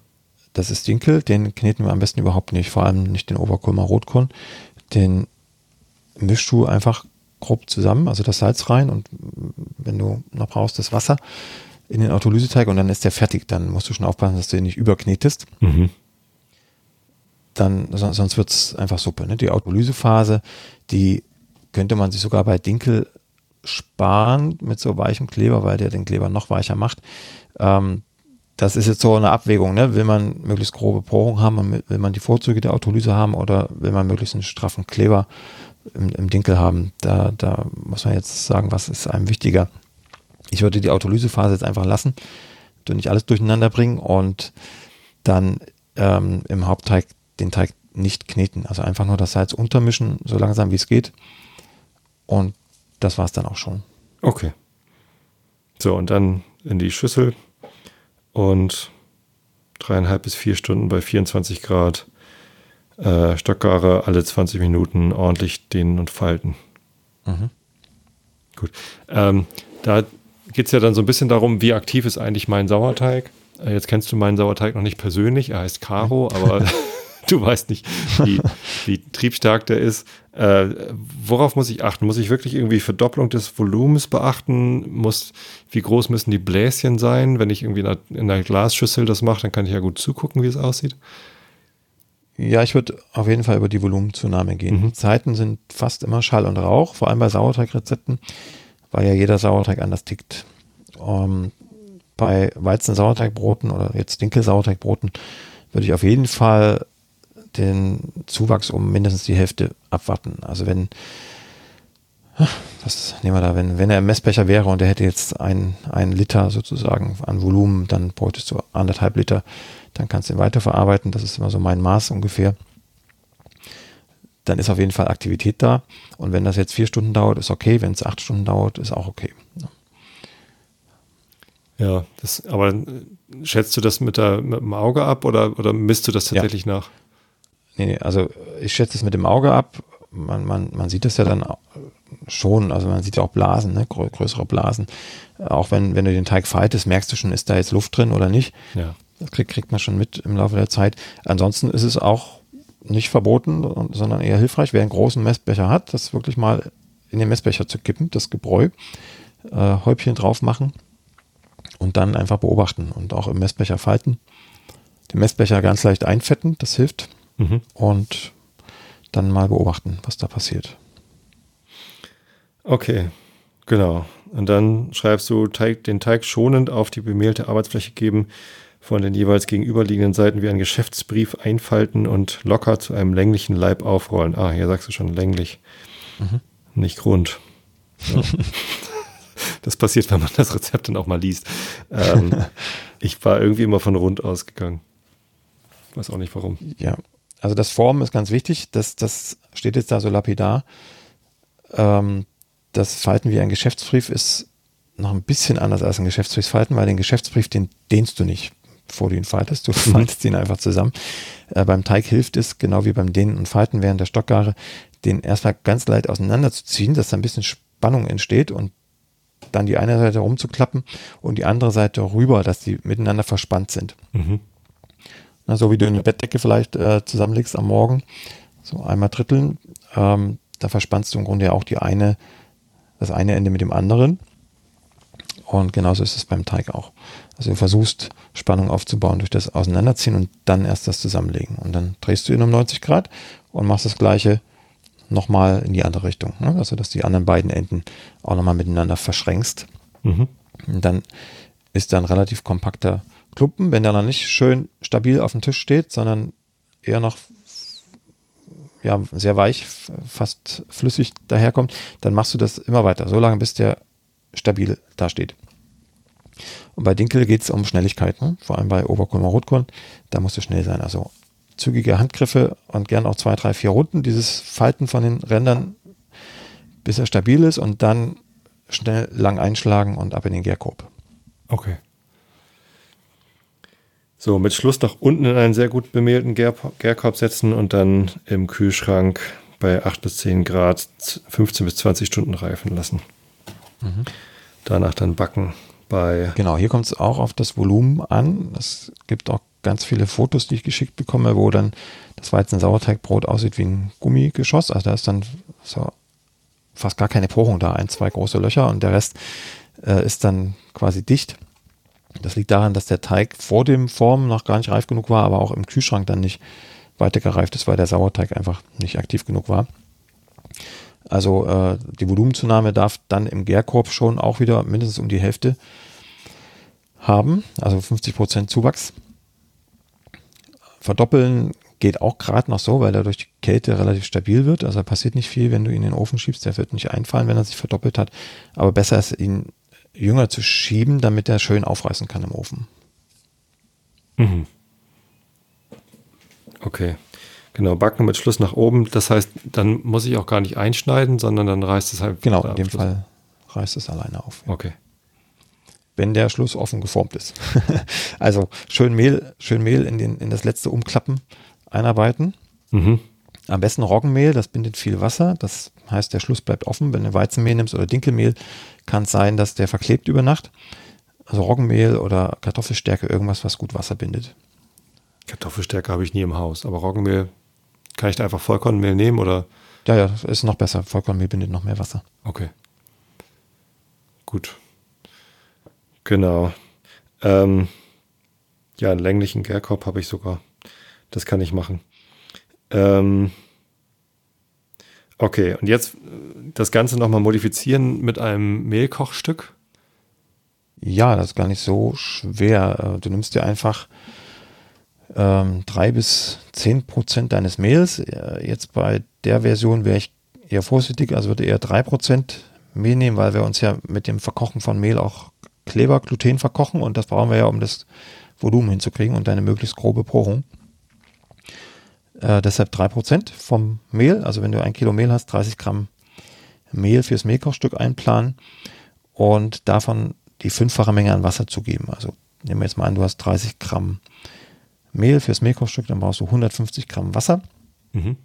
Speaker 1: Das ist Dinkel, den kneten wir am besten überhaupt nicht, vor allem nicht den Oberkulmer Rotkorn. Den mischst du einfach grob zusammen, also das Salz rein und wenn du noch brauchst, das Wasser in den Autolyseteig und dann ist der fertig. Dann musst du schon aufpassen, dass du ihn nicht überknetest. Mhm dann, sonst wird es einfach Suppe. Ne? Die Autolysephase, die könnte man sich sogar bei Dinkel sparen mit so weichem Kleber, weil der den Kleber noch weicher macht. Ähm, das ist jetzt so eine Abwägung. Ne? Will man möglichst grobe Porung haben, will man die Vorzüge der Autolyse haben oder will man möglichst einen straffen Kleber im, im Dinkel haben? Da, da muss man jetzt sagen, was ist einem wichtiger. Ich würde die Autolysephase jetzt einfach lassen, nicht alles durcheinander bringen und dann ähm, im Hauptteig den Teig nicht kneten. Also einfach nur das Salz untermischen, so langsam wie es geht. Und das war es dann auch schon.
Speaker 2: Okay. So, und dann in die Schüssel und dreieinhalb bis vier Stunden bei 24 Grad äh, Stockgare alle 20 Minuten ordentlich dehnen und falten. Mhm. Gut. Ähm, da geht es ja dann so ein bisschen darum, wie aktiv ist eigentlich mein Sauerteig. Äh, jetzt kennst du meinen Sauerteig noch nicht persönlich, er heißt Caro, aber du weißt nicht, wie, wie triebstark der ist. Äh, worauf muss ich achten? Muss ich wirklich irgendwie Verdopplung des Volumens beachten? Muss, wie groß müssen die Bläschen sein? Wenn ich irgendwie in einer, in einer Glasschüssel das mache, dann kann ich ja gut zugucken, wie es aussieht.
Speaker 1: Ja, ich würde auf jeden Fall über die Volumenzunahme gehen. Mhm. Zeiten sind fast immer Schall und Rauch, vor allem bei Sauerteigrezepten, weil ja jeder Sauerteig anders tickt. Ähm, bei Weizen-Sauerteigbroten oder jetzt Dinkel-Sauerteigbroten würde ich auf jeden Fall den Zuwachs um mindestens die Hälfte abwarten. Also wenn, was nehmen wir da, wenn, wenn er im Messbecher wäre und er hätte jetzt ein, ein Liter sozusagen an Volumen, dann bräuchtest du anderthalb Liter dann kannst du ihn weiterverarbeiten. Das ist immer so mein Maß ungefähr. Dann ist auf jeden Fall Aktivität da. Und wenn das jetzt vier Stunden dauert, ist okay. Wenn es acht Stunden dauert, ist auch okay.
Speaker 2: Ja, das, aber schätzt du das mit, der, mit dem Auge ab oder, oder misst du das tatsächlich ja. nach?
Speaker 1: Nee, nee, also ich schätze es mit dem Auge ab. Man, man, man sieht das ja dann schon, also man sieht ja auch Blasen, ne? größere Blasen. Auch wenn, wenn du den Teig faltest, merkst du schon, ist da jetzt Luft drin oder nicht.
Speaker 2: Ja.
Speaker 1: Das kriegt, kriegt man schon mit im Laufe der Zeit. Ansonsten ist es auch nicht verboten, sondern eher hilfreich, wer einen großen Messbecher hat, das wirklich mal in den Messbecher zu kippen, das Gebräu, äh, Häubchen drauf machen und dann einfach beobachten und auch im Messbecher falten. Den Messbecher ganz leicht einfetten, das hilft. Mhm. Und dann mal beobachten, was da passiert.
Speaker 2: Okay, genau. Und dann schreibst du Teig, den Teig schonend auf die bemehlte Arbeitsfläche geben, von den jeweils gegenüberliegenden Seiten wie ein Geschäftsbrief einfalten und locker zu einem länglichen Leib aufrollen. Ah, hier sagst du schon länglich, mhm. nicht rund. Ja. das passiert, wenn man das Rezept dann auch mal liest. Ähm, ich war irgendwie immer von rund ausgegangen. Weiß auch nicht warum.
Speaker 1: Ja, also das Formen ist ganz wichtig. Das, das steht jetzt da so lapidar. Ähm, das Falten wie ein Geschäftsbrief ist noch ein bisschen anders als ein Geschäftsbrief falten, weil den Geschäftsbrief, den dehnst du nicht bevor du ihn faltest. Du mhm. faltest ihn einfach zusammen. Äh, beim Teig hilft es, genau wie beim Dehnen und Falten während der Stockgare, den erstmal ganz leicht auseinanderzuziehen, dass da ein bisschen Spannung entsteht und dann die eine Seite rumzuklappen und die andere Seite rüber, dass die miteinander verspannt sind. Mhm. Na, so wie du eine Bettdecke vielleicht äh, zusammenlegst am Morgen, so einmal dritteln, ähm, da verspannst du im Grunde ja auch die eine, das eine Ende mit dem anderen. Und genauso ist es beim Teig auch. Also du versuchst Spannung aufzubauen durch das Auseinanderziehen und dann erst das Zusammenlegen. Und dann drehst du ihn um 90 Grad und machst das gleiche nochmal in die andere Richtung. Ne? Also dass die anderen beiden Enden auch nochmal miteinander verschränkst. Mhm. Und dann ist da ein relativ kompakter Klumpen. Wenn der noch nicht schön stabil auf dem Tisch steht, sondern eher noch ja, sehr weich, fast flüssig daherkommt, dann machst du das immer weiter, so lange bis der stabil dasteht. Und bei Dinkel geht es um Schnelligkeit, ne? vor allem bei Oberkorn und Rotkorn. Da musst du schnell sein. Also zügige Handgriffe und gern auch zwei, drei, vier Runden. Dieses Falten von den Rändern, bis er stabil ist und dann schnell lang einschlagen und ab in den Gärkorb.
Speaker 2: Okay. So, mit Schluss nach unten in einen sehr gut bemehlten Gär Gärkorb setzen und dann im Kühlschrank bei 8 bis 10 Grad 15 bis 20 Stunden reifen lassen. Mhm. Danach dann backen bei.
Speaker 1: Genau, hier kommt es auch auf das Volumen an. Es gibt auch ganz viele Fotos, die ich geschickt bekomme, wo dann das Weizen-Sauerteigbrot aussieht wie ein Gummigeschoss. Also da ist dann so fast gar keine Porung da, ein, zwei große Löcher und der Rest äh, ist dann quasi dicht. Das liegt daran, dass der Teig vor dem Formen noch gar nicht reif genug war, aber auch im Kühlschrank dann nicht weiter gereift ist, weil der Sauerteig einfach nicht aktiv genug war. Also äh, die Volumenzunahme darf dann im Gärkorb schon auch wieder mindestens um die Hälfte haben, also 50 Prozent Zuwachs. Verdoppeln geht auch gerade noch so, weil er durch die Kälte relativ stabil wird. Also passiert nicht viel, wenn du ihn in den Ofen schiebst. Der wird nicht einfallen, wenn er sich verdoppelt hat. Aber besser ist, ihn jünger zu schieben, damit er schön aufreißen kann im Ofen.
Speaker 2: Mhm. Okay. Genau, backen mit Schluss nach oben. Das heißt, dann muss ich auch gar nicht einschneiden, sondern dann reißt es halt.
Speaker 1: Genau, in dem Schluss. Fall reißt es alleine auf.
Speaker 2: Okay.
Speaker 1: Wenn der Schluss offen geformt ist. also schön Mehl, schön Mehl in, den, in das letzte Umklappen einarbeiten. Mhm. Am besten Roggenmehl, das bindet viel Wasser. Das heißt, der Schluss bleibt offen. Wenn du Weizenmehl nimmst oder Dinkelmehl, kann es sein, dass der verklebt über Nacht. Also Roggenmehl oder Kartoffelstärke, irgendwas, was gut Wasser bindet.
Speaker 2: Kartoffelstärke habe ich nie im Haus, aber Roggenmehl kann ich da einfach Vollkornmehl nehmen oder?
Speaker 1: Ja, ja, ist noch besser. Vollkornmehl bindet noch mehr Wasser.
Speaker 2: Okay. Gut. Genau. Ähm, ja, einen länglichen Gärkorb habe ich sogar. Das kann ich machen. Ähm, okay, und jetzt das Ganze nochmal modifizieren mit einem Mehlkochstück.
Speaker 1: Ja, das ist gar nicht so schwer. Äh, du nimmst dir einfach ähm, drei bis zehn Prozent deines Mehls. Äh, jetzt bei der Version wäre ich eher vorsichtig, also würde eher drei Prozent Mehl nehmen, weil wir uns ja mit dem Verkochen von Mehl auch Kleber, Gluten verkochen und das brauchen wir ja, um das Volumen hinzukriegen und eine möglichst grobe Porung. Äh, deshalb 3% vom Mehl, also wenn du ein Kilo Mehl hast, 30 Gramm Mehl fürs Mehlkochstück einplanen und davon die fünffache Menge an Wasser zu geben. Also nehmen wir jetzt mal an, du hast 30 Gramm Mehl fürs Mehlkochstück, dann brauchst du 150 Gramm Wasser mhm.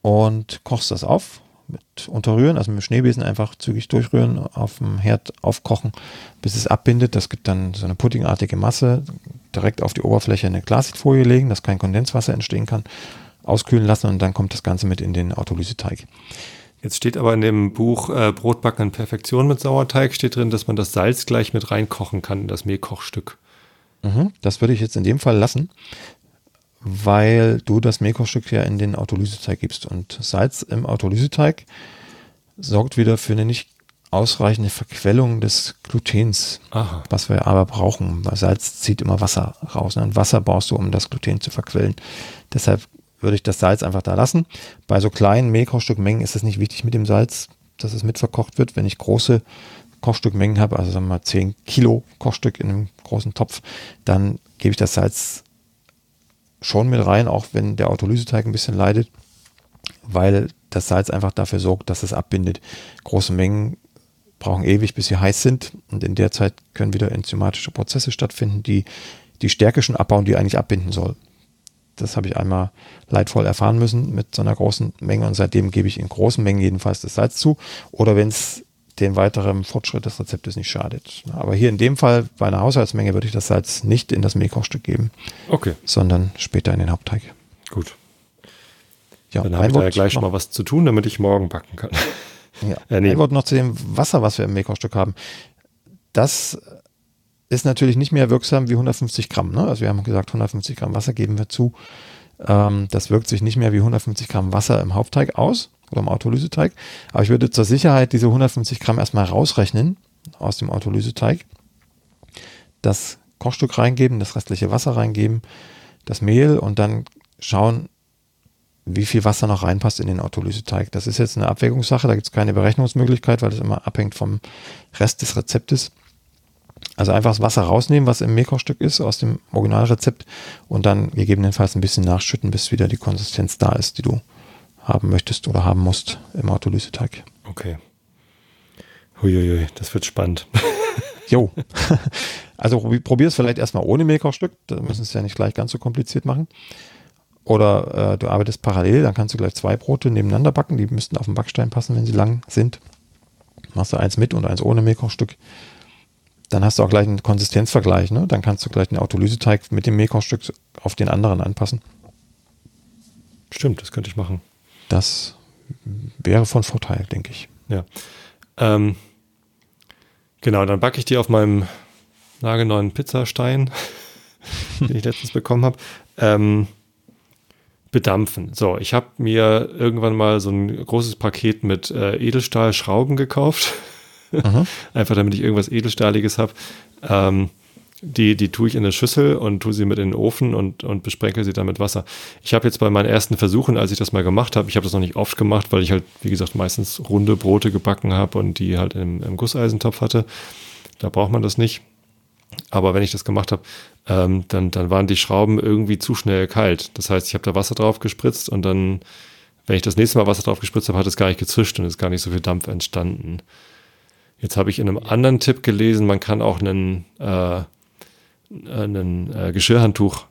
Speaker 1: und kochst das auf mit unterrühren, also mit dem Schneebesen einfach zügig durchrühren, auf dem Herd aufkochen, bis es abbindet. Das gibt dann so eine puddingartige Masse. Direkt auf die Oberfläche eine Glasfolie legen, dass kein Kondenswasser entstehen kann, auskühlen lassen und dann kommt das Ganze mit in den Autolyseteig.
Speaker 2: Jetzt steht aber in dem Buch äh, Brotbacken in Perfektion mit Sauerteig, steht drin, dass man das Salz gleich mit reinkochen kann in das Mehlkochstück.
Speaker 1: Mhm, das würde ich jetzt in dem Fall lassen weil du das Mehlkochstück ja in den Autolyseteig gibst. Und Salz im Autolyseteig sorgt wieder für eine nicht ausreichende Verquellung des Glutens, Aha. was wir aber brauchen, weil Salz zieht immer Wasser raus. Ne? Und Wasser brauchst du, um das Gluten zu verquellen. Deshalb würde ich das Salz einfach da lassen. Bei so kleinen Mehlkochstückmengen ist es nicht wichtig mit dem Salz, dass es mitverkocht wird. Wenn ich große Kochstückmengen habe, also sagen wir mal 10 Kilo Kochstück in einem großen Topf, dann gebe ich das Salz schon mit rein, auch wenn der Autolyseteig ein bisschen leidet, weil das Salz einfach dafür sorgt, dass es abbindet. Große Mengen brauchen ewig, bis sie heiß sind und in der Zeit können wieder enzymatische Prozesse stattfinden, die die Stärke schon abbauen, die eigentlich abbinden soll. Das habe ich einmal leidvoll erfahren müssen mit so einer großen Menge und seitdem gebe ich in großen Mengen jedenfalls das Salz zu. Oder wenn es den weiteren Fortschritt des Rezeptes nicht schadet. Aber hier in dem Fall bei einer Haushaltsmenge würde ich das Salz nicht in das Mehlkochstück geben,
Speaker 2: okay.
Speaker 1: sondern später in den Hauptteig.
Speaker 2: Gut. Ja, Dann habe ich da ja gleich noch, mal was zu tun, damit ich morgen backen kann.
Speaker 1: Ja, äh, nee. Ein Wort noch zu dem Wasser, was wir im Mehlkochstück haben. Das ist natürlich nicht mehr wirksam wie 150 Gramm. Ne? Also wir haben gesagt, 150 Gramm Wasser geben wir zu. Ähm, das wirkt sich nicht mehr wie 150 Gramm Wasser im Hauptteig aus oder im Autolyseteig. Aber ich würde zur Sicherheit diese 150 Gramm erstmal rausrechnen aus dem Autolyseteig. Das Kochstück reingeben, das restliche Wasser reingeben, das Mehl und dann schauen, wie viel Wasser noch reinpasst in den Autolyseteig. Das ist jetzt eine Abwägungssache, da gibt es keine Berechnungsmöglichkeit, weil das immer abhängt vom Rest des Rezeptes. Also einfach das Wasser rausnehmen, was im Mehlkochstück ist, aus dem Originalrezept und dann gegebenenfalls ein bisschen nachschütten, bis wieder die Konsistenz da ist, die du haben möchtest oder haben musst im Autolyseteig.
Speaker 2: Okay. Huiuiui, das wird spannend.
Speaker 1: Jo. Also probier es vielleicht erstmal ohne Mehlkochstück. Da müssen es ja nicht gleich ganz so kompliziert machen. Oder äh, du arbeitest parallel, dann kannst du gleich zwei Brote nebeneinander backen. Die müssten auf den Backstein passen, wenn sie lang sind. Machst du eins mit und eins ohne Mehlkochstück. Dann hast du auch gleich einen Konsistenzvergleich. Ne? Dann kannst du gleich den Autolyseteig mit dem Mehlkochstück auf den anderen anpassen.
Speaker 2: Stimmt, das könnte ich machen.
Speaker 1: Das wäre von Vorteil, denke ich.
Speaker 2: Ja. Ähm, genau, dann backe ich die auf meinem nagelneuen Pizzastein, den ich letztens bekommen habe. Ähm, bedampfen. So, ich habe mir irgendwann mal so ein großes Paket mit äh, Edelstahlschrauben gekauft. Einfach damit ich irgendwas Edelstahliges habe. Ähm, die, die tue ich in eine Schüssel und tue sie mit in den Ofen und, und besprenkel sie dann mit Wasser. Ich habe jetzt bei meinen ersten Versuchen, als ich das mal gemacht habe, ich habe das noch nicht oft gemacht, weil ich halt, wie gesagt, meistens runde Brote gebacken habe und die halt im, im Gusseisentopf hatte. Da braucht man das nicht. Aber wenn ich das gemacht habe, ähm, dann, dann waren die Schrauben irgendwie zu schnell kalt. Das heißt, ich habe da Wasser drauf gespritzt und dann, wenn ich das nächste Mal Wasser drauf gespritzt habe, hat es gar nicht gezischt und ist gar nicht so viel Dampf entstanden. Jetzt habe ich in einem anderen Tipp gelesen, man kann auch einen, äh, einen äh, Geschirrhandtuch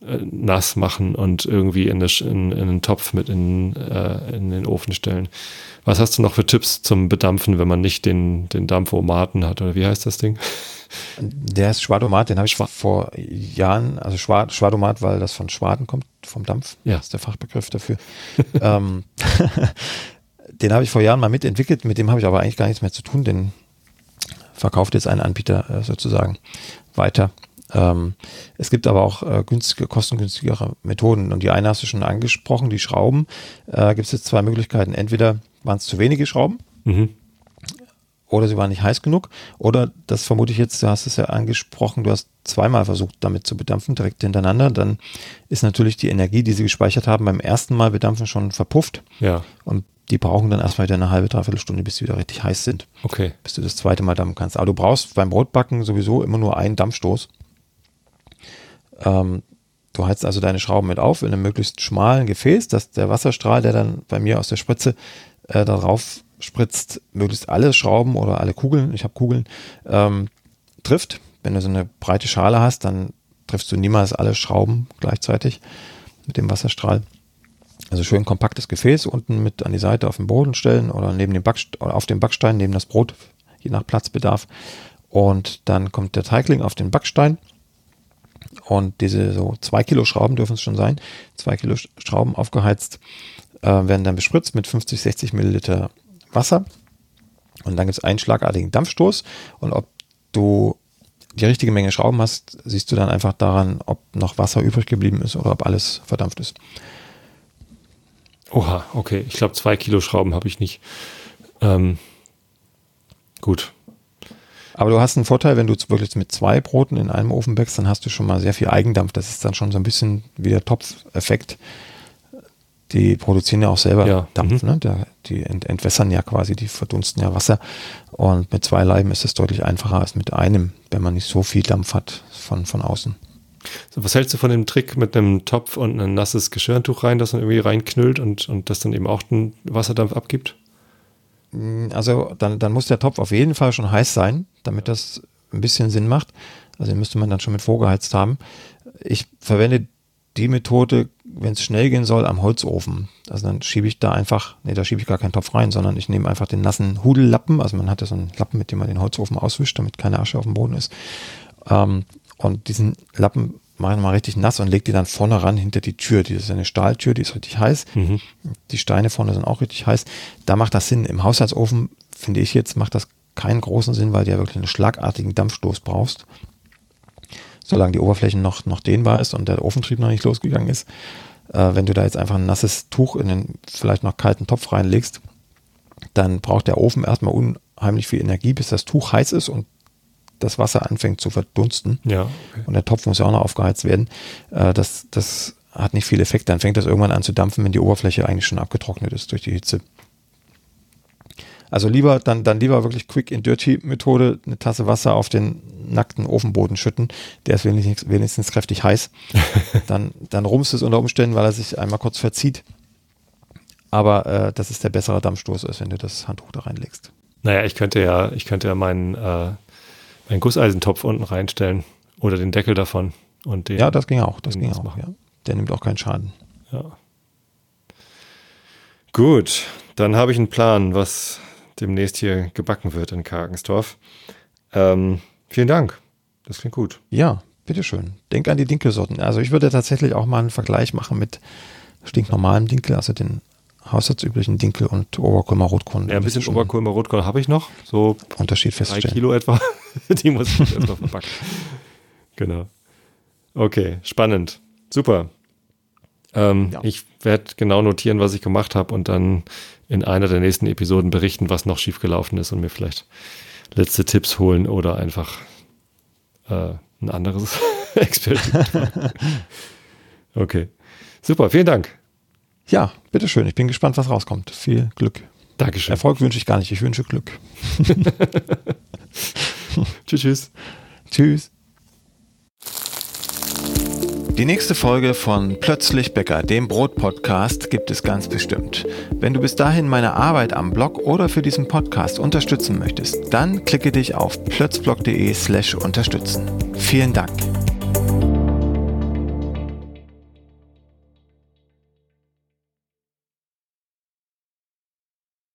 Speaker 2: äh, nass machen und irgendwie in, eine, in, in, einen Topf mit in, äh, in den Ofen stellen. Was hast du noch für Tipps zum Bedampfen, wenn man nicht den, den Dampfomaten hat? Oder wie heißt das Ding?
Speaker 1: Der ist Schwadomat, den habe ich Schwa vor Jahren, also Schwad, Schwadomat, weil das von Schwaden kommt, vom Dampf. Ja. Ist der Fachbegriff dafür. ähm, den habe ich vor Jahren mal mitentwickelt, mit dem habe ich aber eigentlich gar nichts mehr zu tun, den verkauft jetzt ein Anbieter äh, sozusagen weiter. Ähm, es gibt aber auch äh, günstige, kostengünstigere Methoden und die eine hast du schon angesprochen, die Schrauben. Äh, gibt es jetzt zwei Möglichkeiten. Entweder waren es zu wenige Schrauben mhm. oder sie waren nicht heiß genug oder das vermute ich jetzt, du hast es ja angesprochen, du hast zweimal versucht damit zu bedampfen, direkt hintereinander, dann ist natürlich die Energie, die sie gespeichert haben, beim ersten Mal bedampfen schon verpufft.
Speaker 2: Ja.
Speaker 1: Und die brauchen dann erstmal wieder eine halbe, dreiviertel Stunde, bis sie wieder richtig heiß sind.
Speaker 2: Okay.
Speaker 1: Bis du das zweite Mal dampfen kannst. Aber du brauchst beim Brotbacken sowieso immer nur einen Dampfstoß. Ähm, du heizt also deine Schrauben mit auf in einem möglichst schmalen Gefäß, dass der Wasserstrahl, der dann bei mir aus der Spritze äh, darauf spritzt, möglichst alle Schrauben oder alle Kugeln, ich habe Kugeln, ähm, trifft. Wenn du so eine breite Schale hast, dann triffst du niemals alle Schrauben gleichzeitig mit dem Wasserstrahl. Also schön kompaktes Gefäß unten mit an die Seite auf den Boden stellen oder neben dem oder auf dem Backstein neben das Brot, je nach Platzbedarf. Und dann kommt der Teigling auf den Backstein. Und diese so zwei Kilo Schrauben dürfen es schon sein. Zwei Kilo Schrauben aufgeheizt, äh, werden dann bespritzt mit 50, 60 Milliliter Wasser. Und dann gibt es einen schlagartigen Dampfstoß. Und ob du die richtige Menge Schrauben hast, siehst du dann einfach daran, ob noch Wasser übrig geblieben ist oder ob alles verdampft ist.
Speaker 2: Oha, okay. Ich glaube, zwei Kilo Schrauben habe ich nicht. Ähm, gut.
Speaker 1: Aber du hast einen Vorteil, wenn du wirklich mit zwei Broten in einem Ofen backst, dann hast du schon mal sehr viel Eigendampf. Das ist dann schon so ein bisschen wie der Topfeffekt. Die produzieren ja auch selber ja. Dampf, mhm. ne? Der, die ent entwässern ja quasi, die verdunsten ja Wasser. Und mit zwei Leiben ist es deutlich einfacher als mit einem, wenn man nicht so viel Dampf hat von, von außen.
Speaker 2: So, was hältst du von dem Trick mit einem Topf und ein nasses Geschirrtuch rein, das man irgendwie reinknüllt und, und das dann eben auch den Wasserdampf abgibt?
Speaker 1: Mm, also dann, dann muss der Topf auf jeden Fall schon heiß sein, damit das ein bisschen Sinn macht. Also den müsste man dann schon mit vorgeheizt haben. Ich verwende die Methode, wenn es schnell gehen soll, am Holzofen. Also dann schiebe ich da einfach, nee, da schiebe ich gar keinen Topf rein, sondern ich nehme einfach den nassen Hudellappen. Also man hat ja so einen Lappen, mit dem man den Holzofen auswischt, damit keine Asche auf dem Boden ist. Ähm, und diesen Lappen mache ich mal richtig nass und lege die dann vorne ran hinter die Tür. Die ist eine Stahltür, die ist richtig heiß. Mhm. Die Steine vorne sind auch richtig heiß. Da macht das Sinn. Im Haushaltsofen, finde ich jetzt, macht das keinen großen Sinn, weil du ja wirklich einen schlagartigen Dampfstoß brauchst. Solange die Oberfläche noch, noch dehnbar ist und der Ofentrieb noch nicht losgegangen ist. Äh, wenn du da jetzt einfach ein nasses Tuch in den vielleicht noch kalten Topf reinlegst, dann braucht der Ofen erstmal unheimlich viel Energie, bis das Tuch heiß ist und das Wasser anfängt zu verdunsten.
Speaker 2: Ja. Okay.
Speaker 1: Und der Topf muss ja auch noch aufgeheizt werden. Äh, das, das hat nicht viel Effekt. Dann fängt das irgendwann an zu dampfen, wenn die Oberfläche eigentlich schon abgetrocknet ist durch die Hitze. Also lieber, dann, dann lieber wirklich Quick and Dirty Methode, eine Tasse Wasser auf den nackten Ofenboden schütten. Der ist wenigstens, wenigstens kräftig heiß. dann, dann rumst es unter Umständen, weil er sich einmal kurz verzieht. Aber äh, das ist der bessere Dampfstoß, als wenn du das Handtuch da reinlegst.
Speaker 2: Naja, ich könnte ja, ich könnte ja meinen äh, einen Gusseisentopf unten reinstellen oder den Deckel davon. Und den,
Speaker 1: ja, das ging auch. Das ging auch. Machen. Ja. Der nimmt auch keinen Schaden.
Speaker 2: Ja. Gut, dann habe ich einen Plan, was demnächst hier gebacken wird in Karkensdorf. Ähm, vielen Dank. Das klingt gut.
Speaker 1: Ja, bitteschön. Denk an die Dinkelsorten. Also ich würde tatsächlich auch mal einen Vergleich machen mit stinknormalem Dinkel, also den haushaltsüblichen Dinkel und Oberkulmer Rotkorn.
Speaker 2: Ja, ein bisschen Oberkulmer Rotkorn habe ich noch. So
Speaker 1: Unterschied feststellen.
Speaker 2: Drei Kilo etwa. Die muss ich erstmal verpacken. Genau. Okay, spannend. Super. Ähm, ja. Ich werde genau notieren, was ich gemacht habe und dann in einer der nächsten Episoden berichten, was noch schiefgelaufen ist und mir vielleicht letzte Tipps holen oder einfach äh, ein anderes Experiment. okay. Super, vielen Dank.
Speaker 1: Ja, bitteschön. Ich bin gespannt, was rauskommt. Viel Glück.
Speaker 2: Dankeschön.
Speaker 1: Erfolg wünsche ich gar nicht. Ich wünsche Glück.
Speaker 2: tschüss, tschüss.
Speaker 1: Tschüss. Die nächste Folge von Plötzlich Bäcker, dem Brot-Podcast, gibt es ganz bestimmt. Wenn du bis dahin meine Arbeit am Blog oder für diesen Podcast unterstützen möchtest, dann klicke dich auf plötzblog.de slash unterstützen. Vielen Dank.